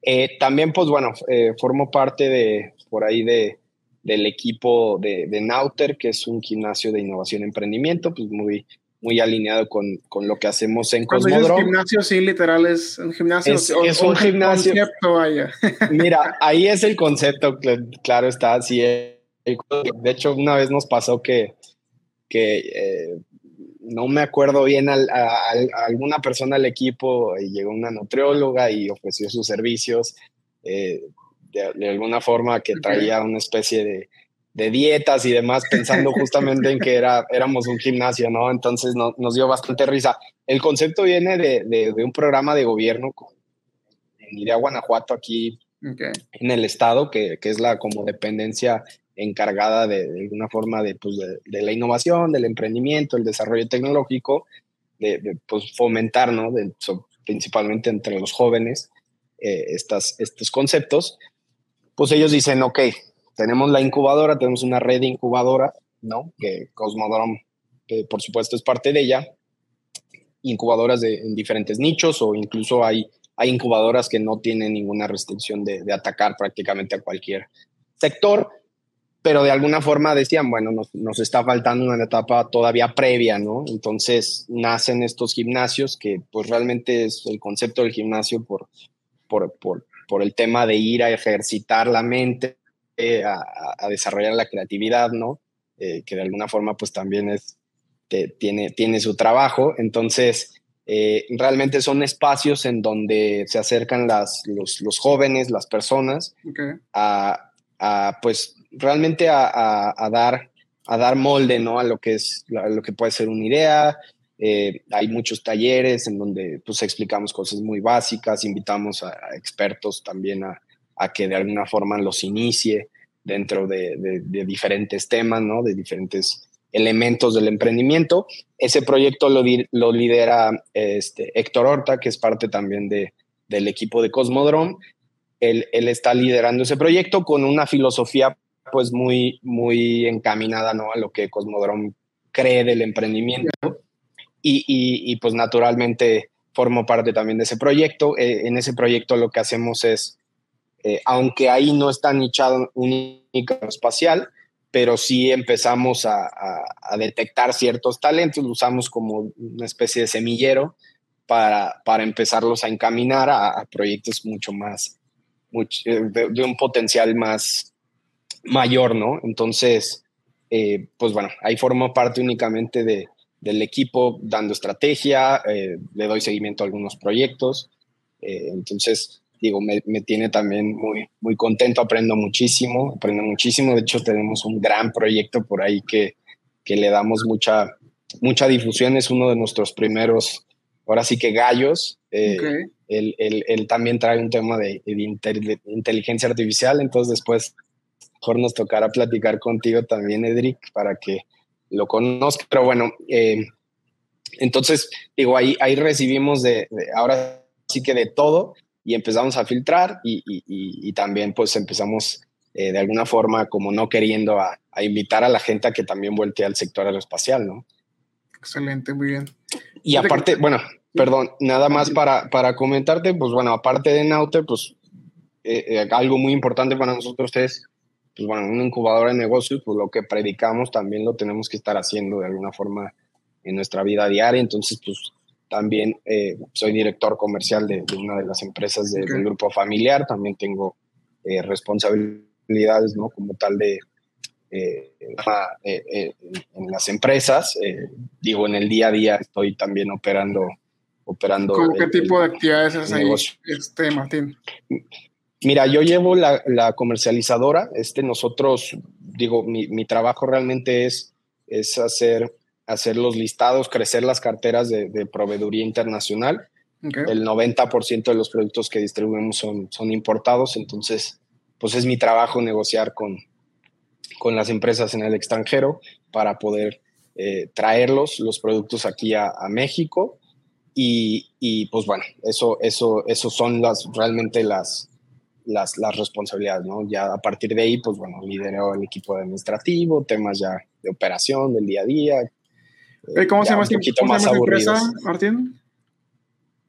Eh, también, pues bueno, eh, formo parte de, por ahí de, del equipo de, de, Nauter, que es un gimnasio de innovación y emprendimiento, pues muy, muy alineado con, con lo que hacemos en Cosmodrome. gimnasio, sí, literal, es un gimnasio. Es, o, es un gimnasio. Concepto, vaya. Mira, ahí es el concepto, claro está, es. De hecho, una vez nos pasó que, que eh, no me acuerdo bien, a, a, a, alguna persona al equipo y llegó una nutrióloga y ofreció sus servicios eh, de, de, alguna forma que traía una especie de, de, dietas y demás, pensando justamente en que era, éramos un gimnasio, ¿no? Entonces no, nos dio bastante risa. El concepto viene de, de un programa de gobierno en Idea Guanajuato, aquí okay. en el estado, que, que es la como dependencia encargada de, de alguna forma de, pues, de, la innovación, del emprendimiento, el desarrollo tecnológico, de, pues, fomentar, principalmente entre los jóvenes, eh, estos conceptos, pues ellos dicen, ok, tenemos la incubadora, tenemos una red incubadora, ¿no? Que Cosmodrome, que por supuesto es parte de ella, incubadoras de, en diferentes nichos o incluso hay, hay incubadoras que no tienen ninguna restricción de atacar prácticamente a cualquier sector, pero de alguna forma decían, bueno, nos, nos, está faltando una etapa todavía previa, ¿no? Entonces nacen estos gimnasios que pues realmente es el concepto del gimnasio por, por, por, por el tema de ir a ejercitar la mente, eh, a, a, desarrollar la creatividad, ¿no? Eh, que de alguna forma pues también es, te, tiene, tiene su trabajo. Entonces, eh, realmente son espacios en donde se acercan las, los, los jóvenes, las personas, okay. a, a pues realmente a, a, a, dar, a dar molde ¿no? a lo que es a lo que puede ser una idea. Eh, hay muchos talleres en donde pues, explicamos cosas muy básicas, invitamos a, a expertos también a, a, que de alguna forma los inicie dentro de, de, de, diferentes temas, ¿no? de diferentes elementos del emprendimiento. Ese proyecto lo, lo lidera este, Héctor Horta, que es parte también de, del equipo de Cosmodrome. Él, él, está liderando ese proyecto con una filosofía pues muy, muy encaminada ¿no? a lo que Cosmodrome cree del emprendimiento y, y, y pues naturalmente formo parte también de ese proyecto. Eh, en ese proyecto lo que hacemos es, eh, aunque ahí no está nichado único espacial, pero sí empezamos a, a, a, detectar ciertos talentos, lo usamos como una especie de semillero para, para empezarlos a encaminar a, a proyectos mucho más, mucho, de, de, un potencial más, mayor, ¿no? Entonces, eh, pues bueno, ahí formo parte únicamente de, del equipo dando estrategia, eh, le doy seguimiento a algunos proyectos, eh, entonces, digo, me, me, tiene también muy, muy contento, aprendo muchísimo, aprendo muchísimo, de hecho tenemos un gran proyecto por ahí que, que le damos mucha, mucha difusión, es uno de nuestros primeros, ahora sí que gallos, okay. él, él, él, también trae un tema de, de inteligencia artificial, entonces después mejor nos tocará platicar contigo también, Edric, para que lo conozca. Pero bueno, eh, entonces, digo, ahí, ahí recibimos de, de, ahora sí que de todo. y empezamos a filtrar y, también pues empezamos eh, de alguna forma como no queriendo a, invitar a la gente a que también voltee al sector aeroespacial, ¿no? Excelente, muy bien. Y aparte, bueno, perdón, nada más para, para comentarte, pues bueno, aparte de Nauter, pues eh, eh, algo muy importante para nosotros es, pues bueno, una incubadora de negocios, pues lo que predicamos también lo tenemos que estar haciendo de alguna forma en nuestra vida diaria. Entonces, pues también eh, soy director comercial de, una de las empresas del grupo familiar, también tengo responsabilidades, ¿no? Como tal de, en las empresas. digo, en el día a día estoy también operando. operando ¿Con qué tipo de actividades es ahí, este, Martín? Mira, yo llevo la, comercializadora. Este, nosotros, digo, mi, trabajo realmente es, es hacer, hacer los listados, crecer las carteras de, proveeduría internacional. El 90% de los productos que distribuimos son, son importados, entonces, pues es mi trabajo negociar con, con las empresas en el extranjero para poder eh, traerlos, los productos aquí a, México. Y, y, pues bueno, eso, eso, eso son las, realmente las, las, las responsabilidades, ¿no? Ya a partir de ahí, pues bueno, lidero el equipo administrativo, temas ya de operación, del día a día. ¿Cómo se llama, esta empresa, Martín?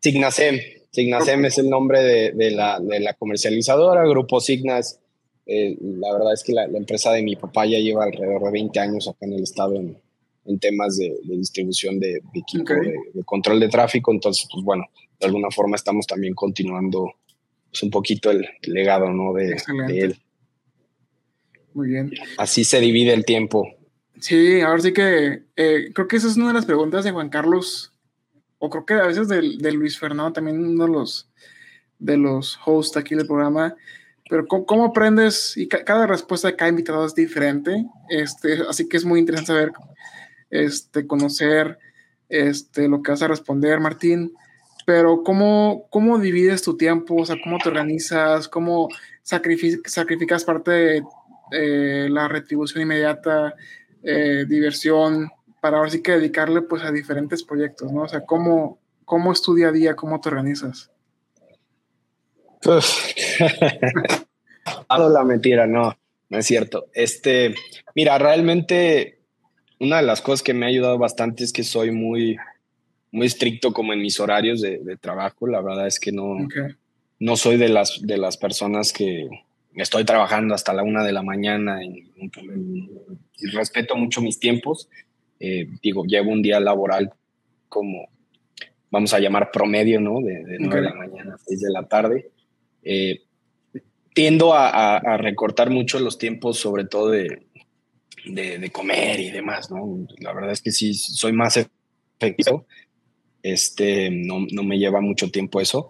Signasem. Signasem es el nombre de, de, la, de, la, comercializadora. Grupo Signas, eh, la verdad es que la, empresa de mi papá ya lleva alrededor de 20 años acá en el estado en, en temas de, distribución de, equipo de, control de tráfico. Entonces, pues bueno, de alguna forma estamos también continuando es un poquito el legado, ¿no? De, él. Muy bien. Así se divide el tiempo. Sí, ahora sí que eh, creo que esa es una de las preguntas de Juan Carlos, o creo que a veces de, Luis Fernando, también uno de los, de los hosts aquí del programa. Pero ¿cómo, aprendes? Y cada respuesta de cada invitado es diferente. Este, así que es muy interesante saber, este, conocer este, lo que vas a responder, Martín pero ¿cómo, ¿cómo divides tu tiempo? O sea, ¿cómo te organizas? ¿Cómo sacrificas parte de la retribución inmediata, eh, diversión, para ahora sí que dedicarle pues a diferentes proyectos, ¿no? O sea, ¿cómo, cómo es tu día a día? ¿Cómo te organizas? Pues, la mentira, no, no es cierto. Este, mira, realmente una de las cosas que me ha ayudado bastante es que soy muy, muy estricto como en mis horarios de, trabajo. La verdad es que no, no soy de las, de las personas que estoy trabajando hasta la una de la mañana y, respeto mucho mis tiempos. Eh, digo, llevo un día laboral como, vamos a llamar promedio, ¿no? De, de 9 de la mañana a 6 de la tarde. Eh, tiendo a, recortar mucho los tiempos, sobre todo de, de, comer y demás, ¿no? La verdad es que sí, soy más efectivo este, no, no me lleva mucho tiempo eso.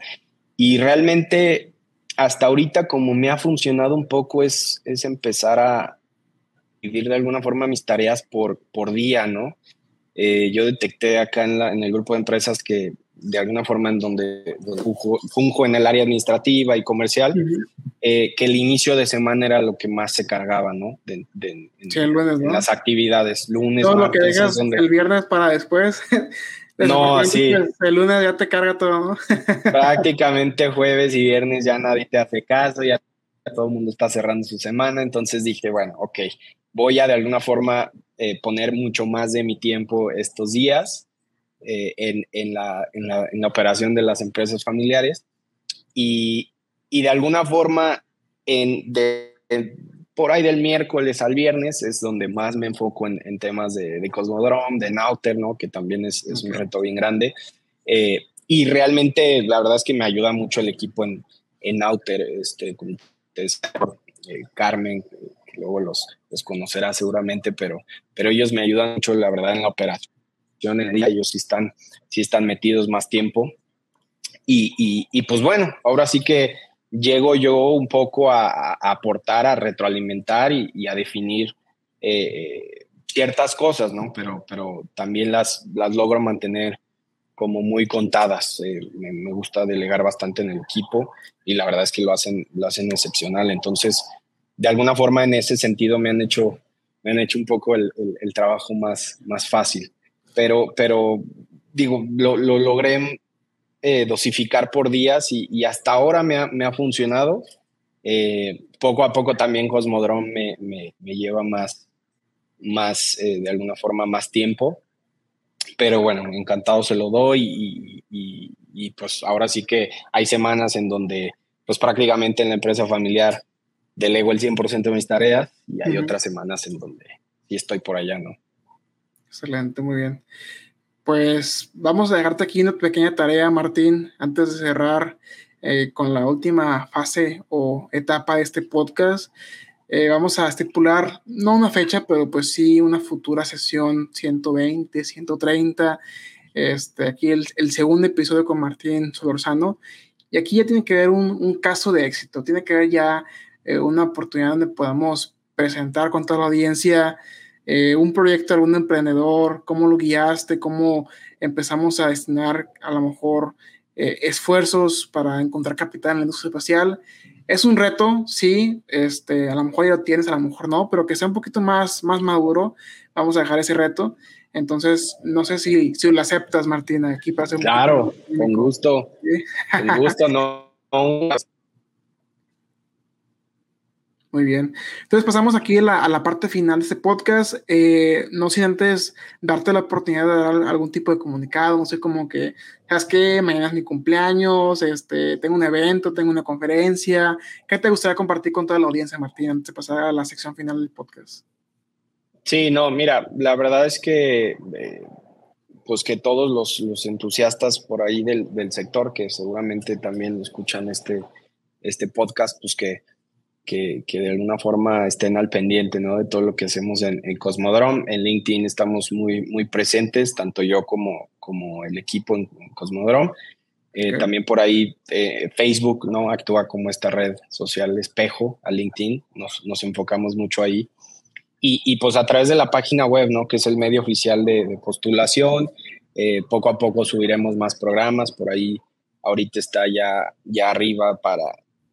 Y realmente hasta ahorita como me ha funcionado un poco es, es empezar a vivir de alguna forma mis tareas por, por día, ¿no? Eh, yo detecté acá en, la, en, el grupo de empresas que de alguna forma en donde, funjo, en el área administrativa y comercial, eh, que el inicio de semana era lo que más se cargaba, ¿no? De, en, las actividades, lunes, Todo lo que dejas el viernes para después No, sí. El lunes ya te carga todo, ¿no? Prácticamente jueves y viernes ya nadie te hace caso, ya todo el mundo está cerrando su semana, entonces dije, bueno, ok, voy a de alguna forma eh, poner mucho más de mi tiempo estos días eh, en, la, en, la, operación de las empresas familiares y, de alguna forma en, de, por ahí del miércoles al viernes es donde más me enfoco en, temas de, de, Cosmodrome, de Nauter, ¿no? Que también es, un reto bien grande. Eh, y realmente la verdad es que me ayuda mucho el equipo en, en Nauter, este, con eh, Carmen, que luego los, los conocerá seguramente, pero, pero ellos me ayudan mucho, la verdad, en la operación. En el día, ellos sí están, sí están metidos más tiempo. Y, y, y pues bueno, ahora sí que llego yo un poco a, aportar, a retroalimentar y, a definir eh, ciertas cosas, ¿no? Pero, pero también las, las logro mantener como muy contadas. Eh, me, gusta delegar bastante en el equipo y la verdad es que lo hacen, lo hacen excepcional. Entonces, de alguna forma, en ese sentido, me han hecho, me han hecho un poco el, el, trabajo más, más fácil. Pero, pero digo, lo, lo logré eh, dosificar por días y, hasta ahora me ha, funcionado. Eh, poco a poco también Cosmodrome me, me, me lleva más, más eh, de alguna forma, más tiempo. Pero bueno, encantado se lo doy y, y, pues ahora sí que hay semanas en donde pues prácticamente en la empresa familiar delego el 100% de mis tareas y hay otras semanas en donde sí estoy por allá, ¿no? Excelente, muy bien. Pues vamos a dejarte aquí una pequeña tarea, Martín, antes de cerrar eh, con la última fase o etapa de este podcast. Eh, vamos a estipular, no una fecha, pero pues sí una futura sesión 120, 130. Este, aquí el, segundo episodio con Martín Solorzano. Y aquí ya tiene que ver un, un caso de éxito, tiene que ver ya eh, una oportunidad donde podamos presentar con toda la audiencia eh, un proyecto de algún emprendedor, cómo lo guiaste, cómo empezamos a destinar a lo mejor eh, esfuerzos para encontrar capital en la industria espacial. Es un reto, sí, este, a lo mejor ya lo tienes, a lo mejor no, pero que sea un poquito más, más maduro, vamos a dejar ese reto. Entonces, no sé si, si lo aceptas, Martina, aquí para hacer Claro, con gusto. Con gusto, no Muy bien. Entonces pasamos aquí a la, parte final de este podcast. Eh, no sin antes darte la oportunidad de dar algún tipo de comunicado, no sé, como que, ¿sabes qué? Mañana es mi cumpleaños, este, tengo un evento, tengo una conferencia. ¿Qué te gustaría compartir con toda la audiencia, Martín, antes de pasar a la sección final del podcast? Sí, no, mira, la verdad es que, eh, pues que todos los, entusiastas por ahí del, del sector, que seguramente también escuchan este, este podcast, pues que que, de alguna forma estén al pendiente ¿no? de todo lo que hacemos en, en, Cosmodrome. En LinkedIn estamos muy, muy presentes, tanto yo como, como el equipo en, Cosmodrome. Eh, también por ahí eh, Facebook ¿no? actúa como esta red social espejo a LinkedIn, nos, nos enfocamos mucho ahí. Y, y, pues a través de la página web, ¿no? que es el medio oficial de, postulación, eh, poco a poco subiremos más programas, por ahí ahorita está ya, ya arriba para,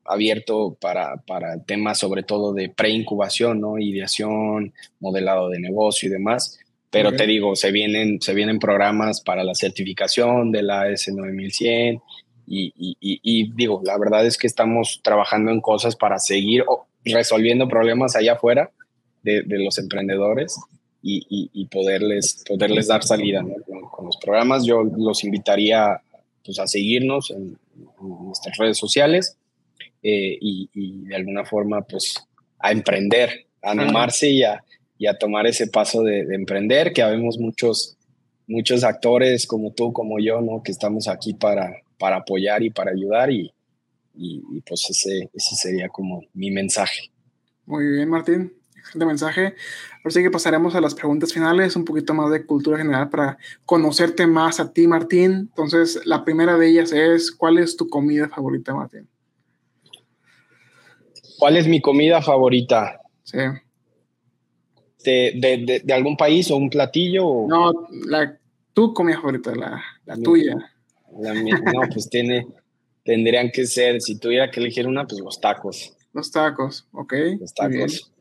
abierto para, para temas sobre todo de preincubación, ¿no? Ideación, modelado de negocio y demás. Pero te digo, se vienen, se vienen programas para la certificación de la S9100 y, y, y, digo, la verdad es que estamos trabajando en cosas para seguir resolviendo problemas allá afuera de, de los emprendedores y, poderles, poderles dar salida ¿no? con, los programas. Yo los invitaría pues, a seguirnos en nuestras redes sociales eh, y, de alguna forma pues a emprender, a animarse y a, y a tomar ese paso de, emprender, que habemos muchos, muchos actores como tú, como yo, ¿no? que estamos aquí para, para apoyar y para ayudar y, y, pues ese, ese sería como mi mensaje. Muy bien, Martín. Excelente mensaje. Ahora sí que pasaremos a las preguntas finales, un poquito más de cultura general para conocerte más a ti, Martín. Entonces, la primera de ellas es, ¿cuál es tu comida favorita, Martín? ¿Cuál es mi comida favorita? Sí. ¿De, algún país o un platillo? No, la, tu comida favorita, la, tuya. no, pues tiene, tendrían que ser, si tuviera que elegir una, pues los tacos. Los tacos, ok. Los tacos.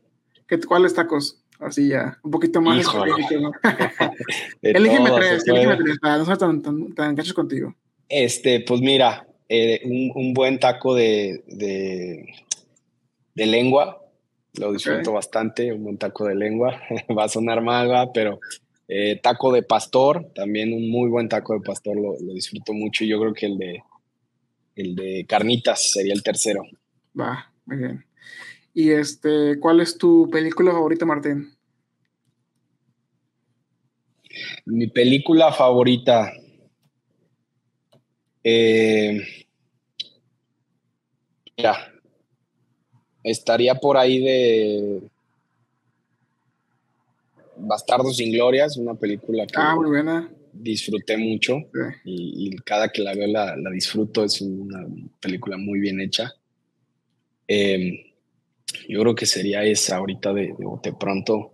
¿Qué, ¿Cuáles tacos? Así ya, un poquito más específico, ¿no? elígeme tres, elígeme tres, para no ser tan, tan, cachos contigo. Este, pues mira, eh, un, buen taco de, de lengua, lo disfruto bastante, un buen taco de lengua, va a sonar mal, pero eh, taco de pastor, también un muy buen taco de pastor, lo, disfruto mucho yo creo que el de, el de carnitas sería el tercero. Va, muy bien. ¿Y este, cuál es tu película favorita, Martín? Mi película favorita. Eh, ya, estaría por ahí de Bastardos sin Glorias, una película que ah, muy buena. disfruté mucho y, cada que la veo la, disfruto, es una película muy bien hecha. Em, yo creo que sería esa ahorita de, de pronto.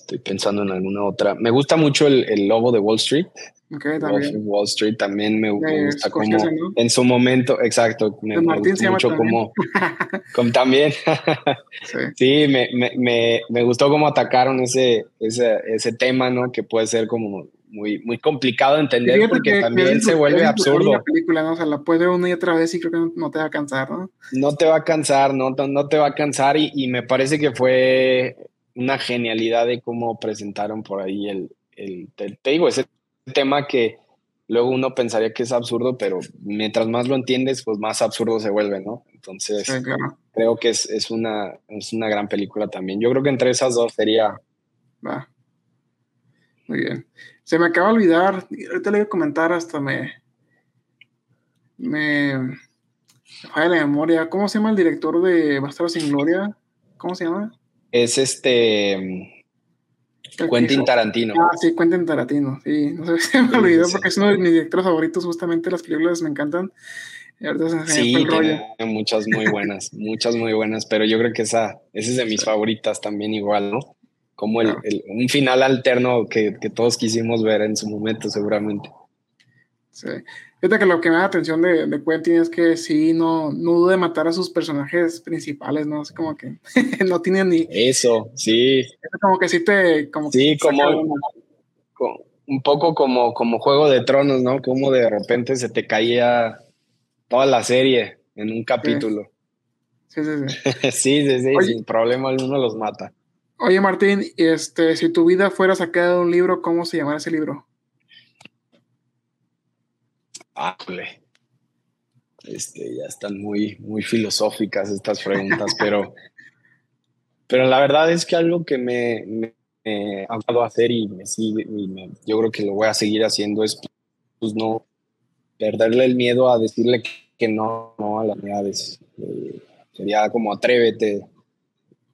Estoy pensando en alguna otra. Me gusta mucho el, el Lobo de Wall Street. Okay, también. Wall Street también me, gusta como en su momento, exacto, me, gusta mucho como, como, también. sí, me, me, me, gustó cómo atacaron ese, ese, ese tema, ¿no? Que puede ser como muy, muy complicado de entender porque también se vuelve absurdo. La película, ¿no? O sea, la puedes ver una y otra vez y creo que no, te va a cansar, ¿no? No te va a cansar, no, no te va a cansar y, me parece que fue una genialidad de cómo presentaron por ahí el, el te, digo, ese tema que luego uno pensaría que es absurdo, pero mientras más lo entiendes, pues más absurdo se vuelve, ¿no? Entonces, creo que es, es, una, es una gran película también. Yo creo que entre esas dos sería... Va. Muy bien. Se me acaba de olvidar, ahorita le voy a comentar hasta me. Me. la memoria. ¿Cómo se llama el director de Bastardos sin Gloria? ¿Cómo se llama? Es este. Quentin Tarantino. Ah, sí, Quentin Tarantino. Sí, no sé, se me olvidó porque es uno de mis directores favoritos. Justamente las películas me encantan. sí, tiene muchas muy buenas, muchas muy buenas, pero yo creo que esa, esa es de mis favoritas también igual, ¿no? como el, un final alterno que, todos quisimos ver en su momento, seguramente. Sí. Fíjate que lo que me da atención de, de Quentin es que sí, no, no duda de matar a sus personajes principales, ¿no? Es como que no tiene ni. Eso, sí. Es como que sí te. Como sí, como, Un poco como, como Juego de Tronos, ¿no? Como de repente se te caía toda la serie en un capítulo. Sí, sí, sí. sí, sí, sí, sin problema alguno los mata. Oye, Martín, este, si tu vida fuera sacada de un libro, ¿cómo se llamaría ese libro? Ah, este, ya están muy, muy filosóficas estas preguntas, pero, pero la verdad es que algo que me, me, ha dado a hacer y me sigue, y yo creo que lo voy a seguir haciendo es pues, no perderle el miedo a decirle que no, no a las unidades. Eh, sería como atrévete,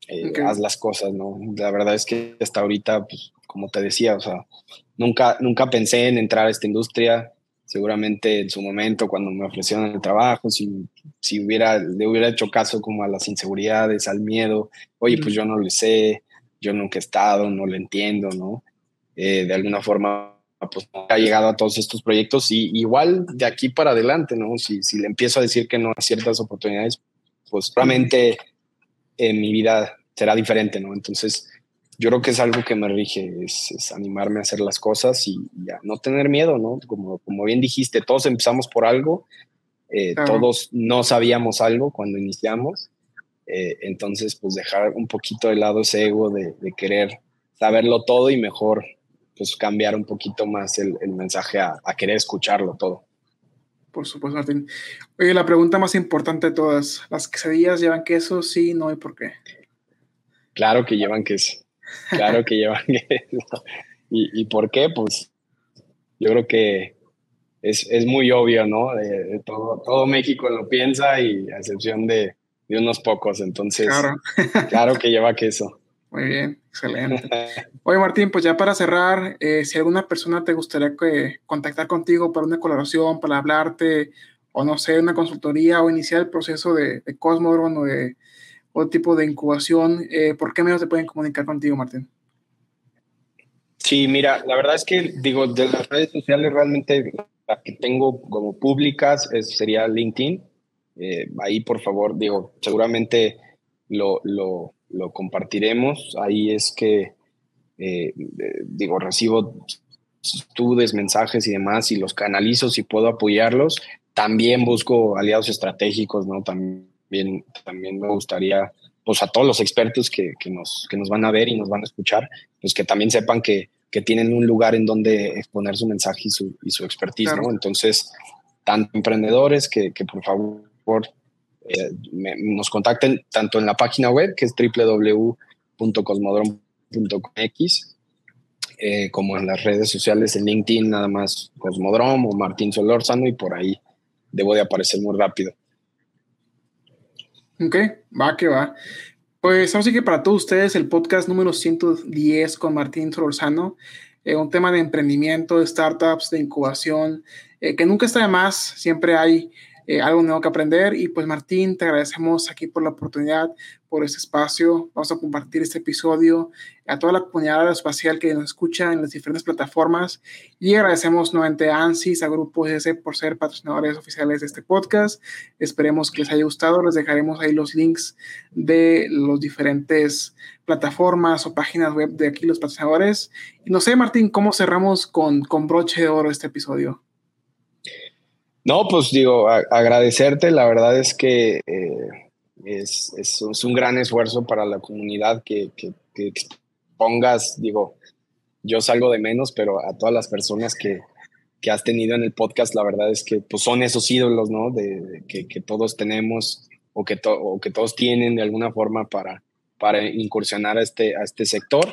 eh, haz las cosas, ¿no? La verdad es que hasta ahorita, pues, como te decía, o sea, nunca, nunca pensé en entrar a esta industria. Seguramente en su momento, cuando me ofrecieron el trabajo, si, si hubiera, le hubiera hecho caso como a las inseguridades, al miedo, oye, pues yo no lo sé, yo nunca he estado, no lo entiendo, ¿no? Eh, de alguna forma, pues ha llegado a todos estos proyectos y igual de aquí para adelante, ¿no? Si, si le empiezo a decir que no a ciertas oportunidades, pues realmente en mi vida será diferente, ¿no? Entonces, yo creo que es algo que me rige, es, animarme a hacer las cosas y, ya no tener miedo, ¿no? Como, como bien dijiste, todos empezamos por algo, eh, todos no sabíamos algo cuando iniciamos, eh, entonces, pues dejar un poquito de lado ese ego de, querer saberlo todo y mejor, pues cambiar un poquito más el, mensaje a, a querer escucharlo todo. Por supuesto, Martín. Oye, la pregunta más importante de todas, ¿las quesadillas llevan queso? Sí, no y por qué. Claro que llevan queso. Claro que llevan queso. ¿Y, por qué? Pues yo creo que es, muy obvio, ¿no? todo, todo México lo piensa y a excepción de, unos pocos. Entonces, claro. claro que lleva queso. Muy bien, excelente. Oye, Martín, pues ya para cerrar, eh, si alguna persona te gustaría que, contactar contigo para una colaboración, para hablarte, o no sé, una consultoría o iniciar el proceso de, de Cosmodron o de otro tipo de incubación, eh, ¿por qué menos se pueden comunicar contigo, Martín? Sí, mira, la verdad es que, digo, de las redes sociales realmente la que tengo como públicas es, sería LinkedIn. Eh, ahí, por favor, digo, seguramente lo, lo, lo compartiremos. Ahí es que, eh, digo, recibo estudios, mensajes y demás y los canalizo si puedo apoyarlos. También busco aliados estratégicos, ¿no? También también, me gustaría, pues a todos los expertos que, que, nos, que nos van a ver y nos van a escuchar, pues que también sepan que, que tienen un lugar en donde exponer su mensaje y su, y su expertise, ¿no? Entonces, tanto emprendedores que, que por favor eh, nos contacten tanto en la página web, que es www.cosmodrom.x, eh, como en las redes sociales, en LinkedIn, nada más Cosmodrom o Martín Solórzano, y por ahí debo de aparecer muy rápido. Ok, va que va. Pues así que para todos ustedes el podcast número 110 con Martín Solorzano, eh, un tema de emprendimiento, de startups, de incubación, eh, que nunca está de más, siempre hay eh, algo nuevo que aprender y pues Martín, te agradecemos aquí por la oportunidad, por este espacio, vamos a compartir este episodio a toda la comunidad aeroespacial que nos escucha en las diferentes plataformas y agradecemos nuevamente a ANSYS, a Grupo S por ser patrocinadores oficiales de este podcast. Esperemos que les haya gustado. Les dejaremos ahí los links de los diferentes plataformas o páginas web de aquí los patrocinadores. Y no sé, Martín, ¿cómo cerramos con, con broche de oro este episodio? No, pues digo, agradecerte. La verdad es que eh, es, es, un gran esfuerzo para la comunidad que, pongas, digo, yo salgo de menos, pero a todas las personas que, que has tenido en el podcast, la verdad es que pues, son esos ídolos, ¿no? De, que, que, todos tenemos o que, o que todos tienen de alguna forma para, para incursionar a este, a este sector.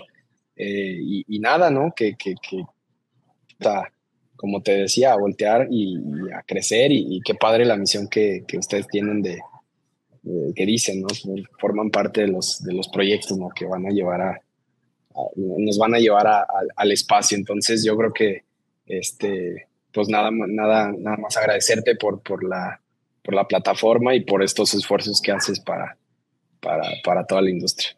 Eh, y, nada, ¿no? Que, que, que como te decía, a voltear y, a crecer y, qué padre la misión que, que ustedes tienen de, que dicen, ¿no? Forman parte de los, de los proyectos, ¿no? Que van a llevar a, nos van a llevar al espacio. Entonces yo creo que, este, pues nada, nada, nada más agradecerte por, por, la, por la plataforma y por estos esfuerzos que haces para, para, para toda la industria.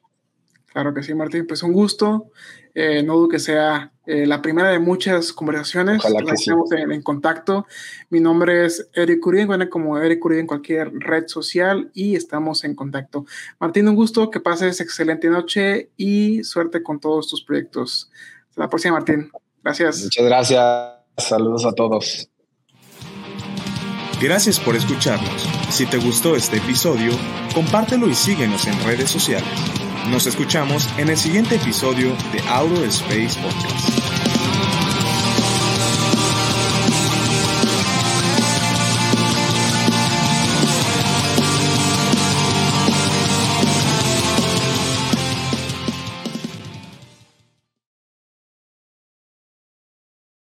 Claro que sí, Martín. Pues un gusto. Eh, no dudo que sea eh, la primera de muchas conversaciones. Ojalá que estemos en, contacto. Mi nombre es Eric Uribe, bueno, como Eric Uribe en cualquier red social y estamos en contacto. Martín, un gusto, que pases excelente noche y suerte con todos tus proyectos. Hasta la próxima, Martín. Gracias. Muchas gracias. Saludos a todos. Gracias por escucharnos. Si te gustó este episodio, compártelo y síguenos en redes sociales. Nos escuchamos en el siguiente episodio de Space Podcast.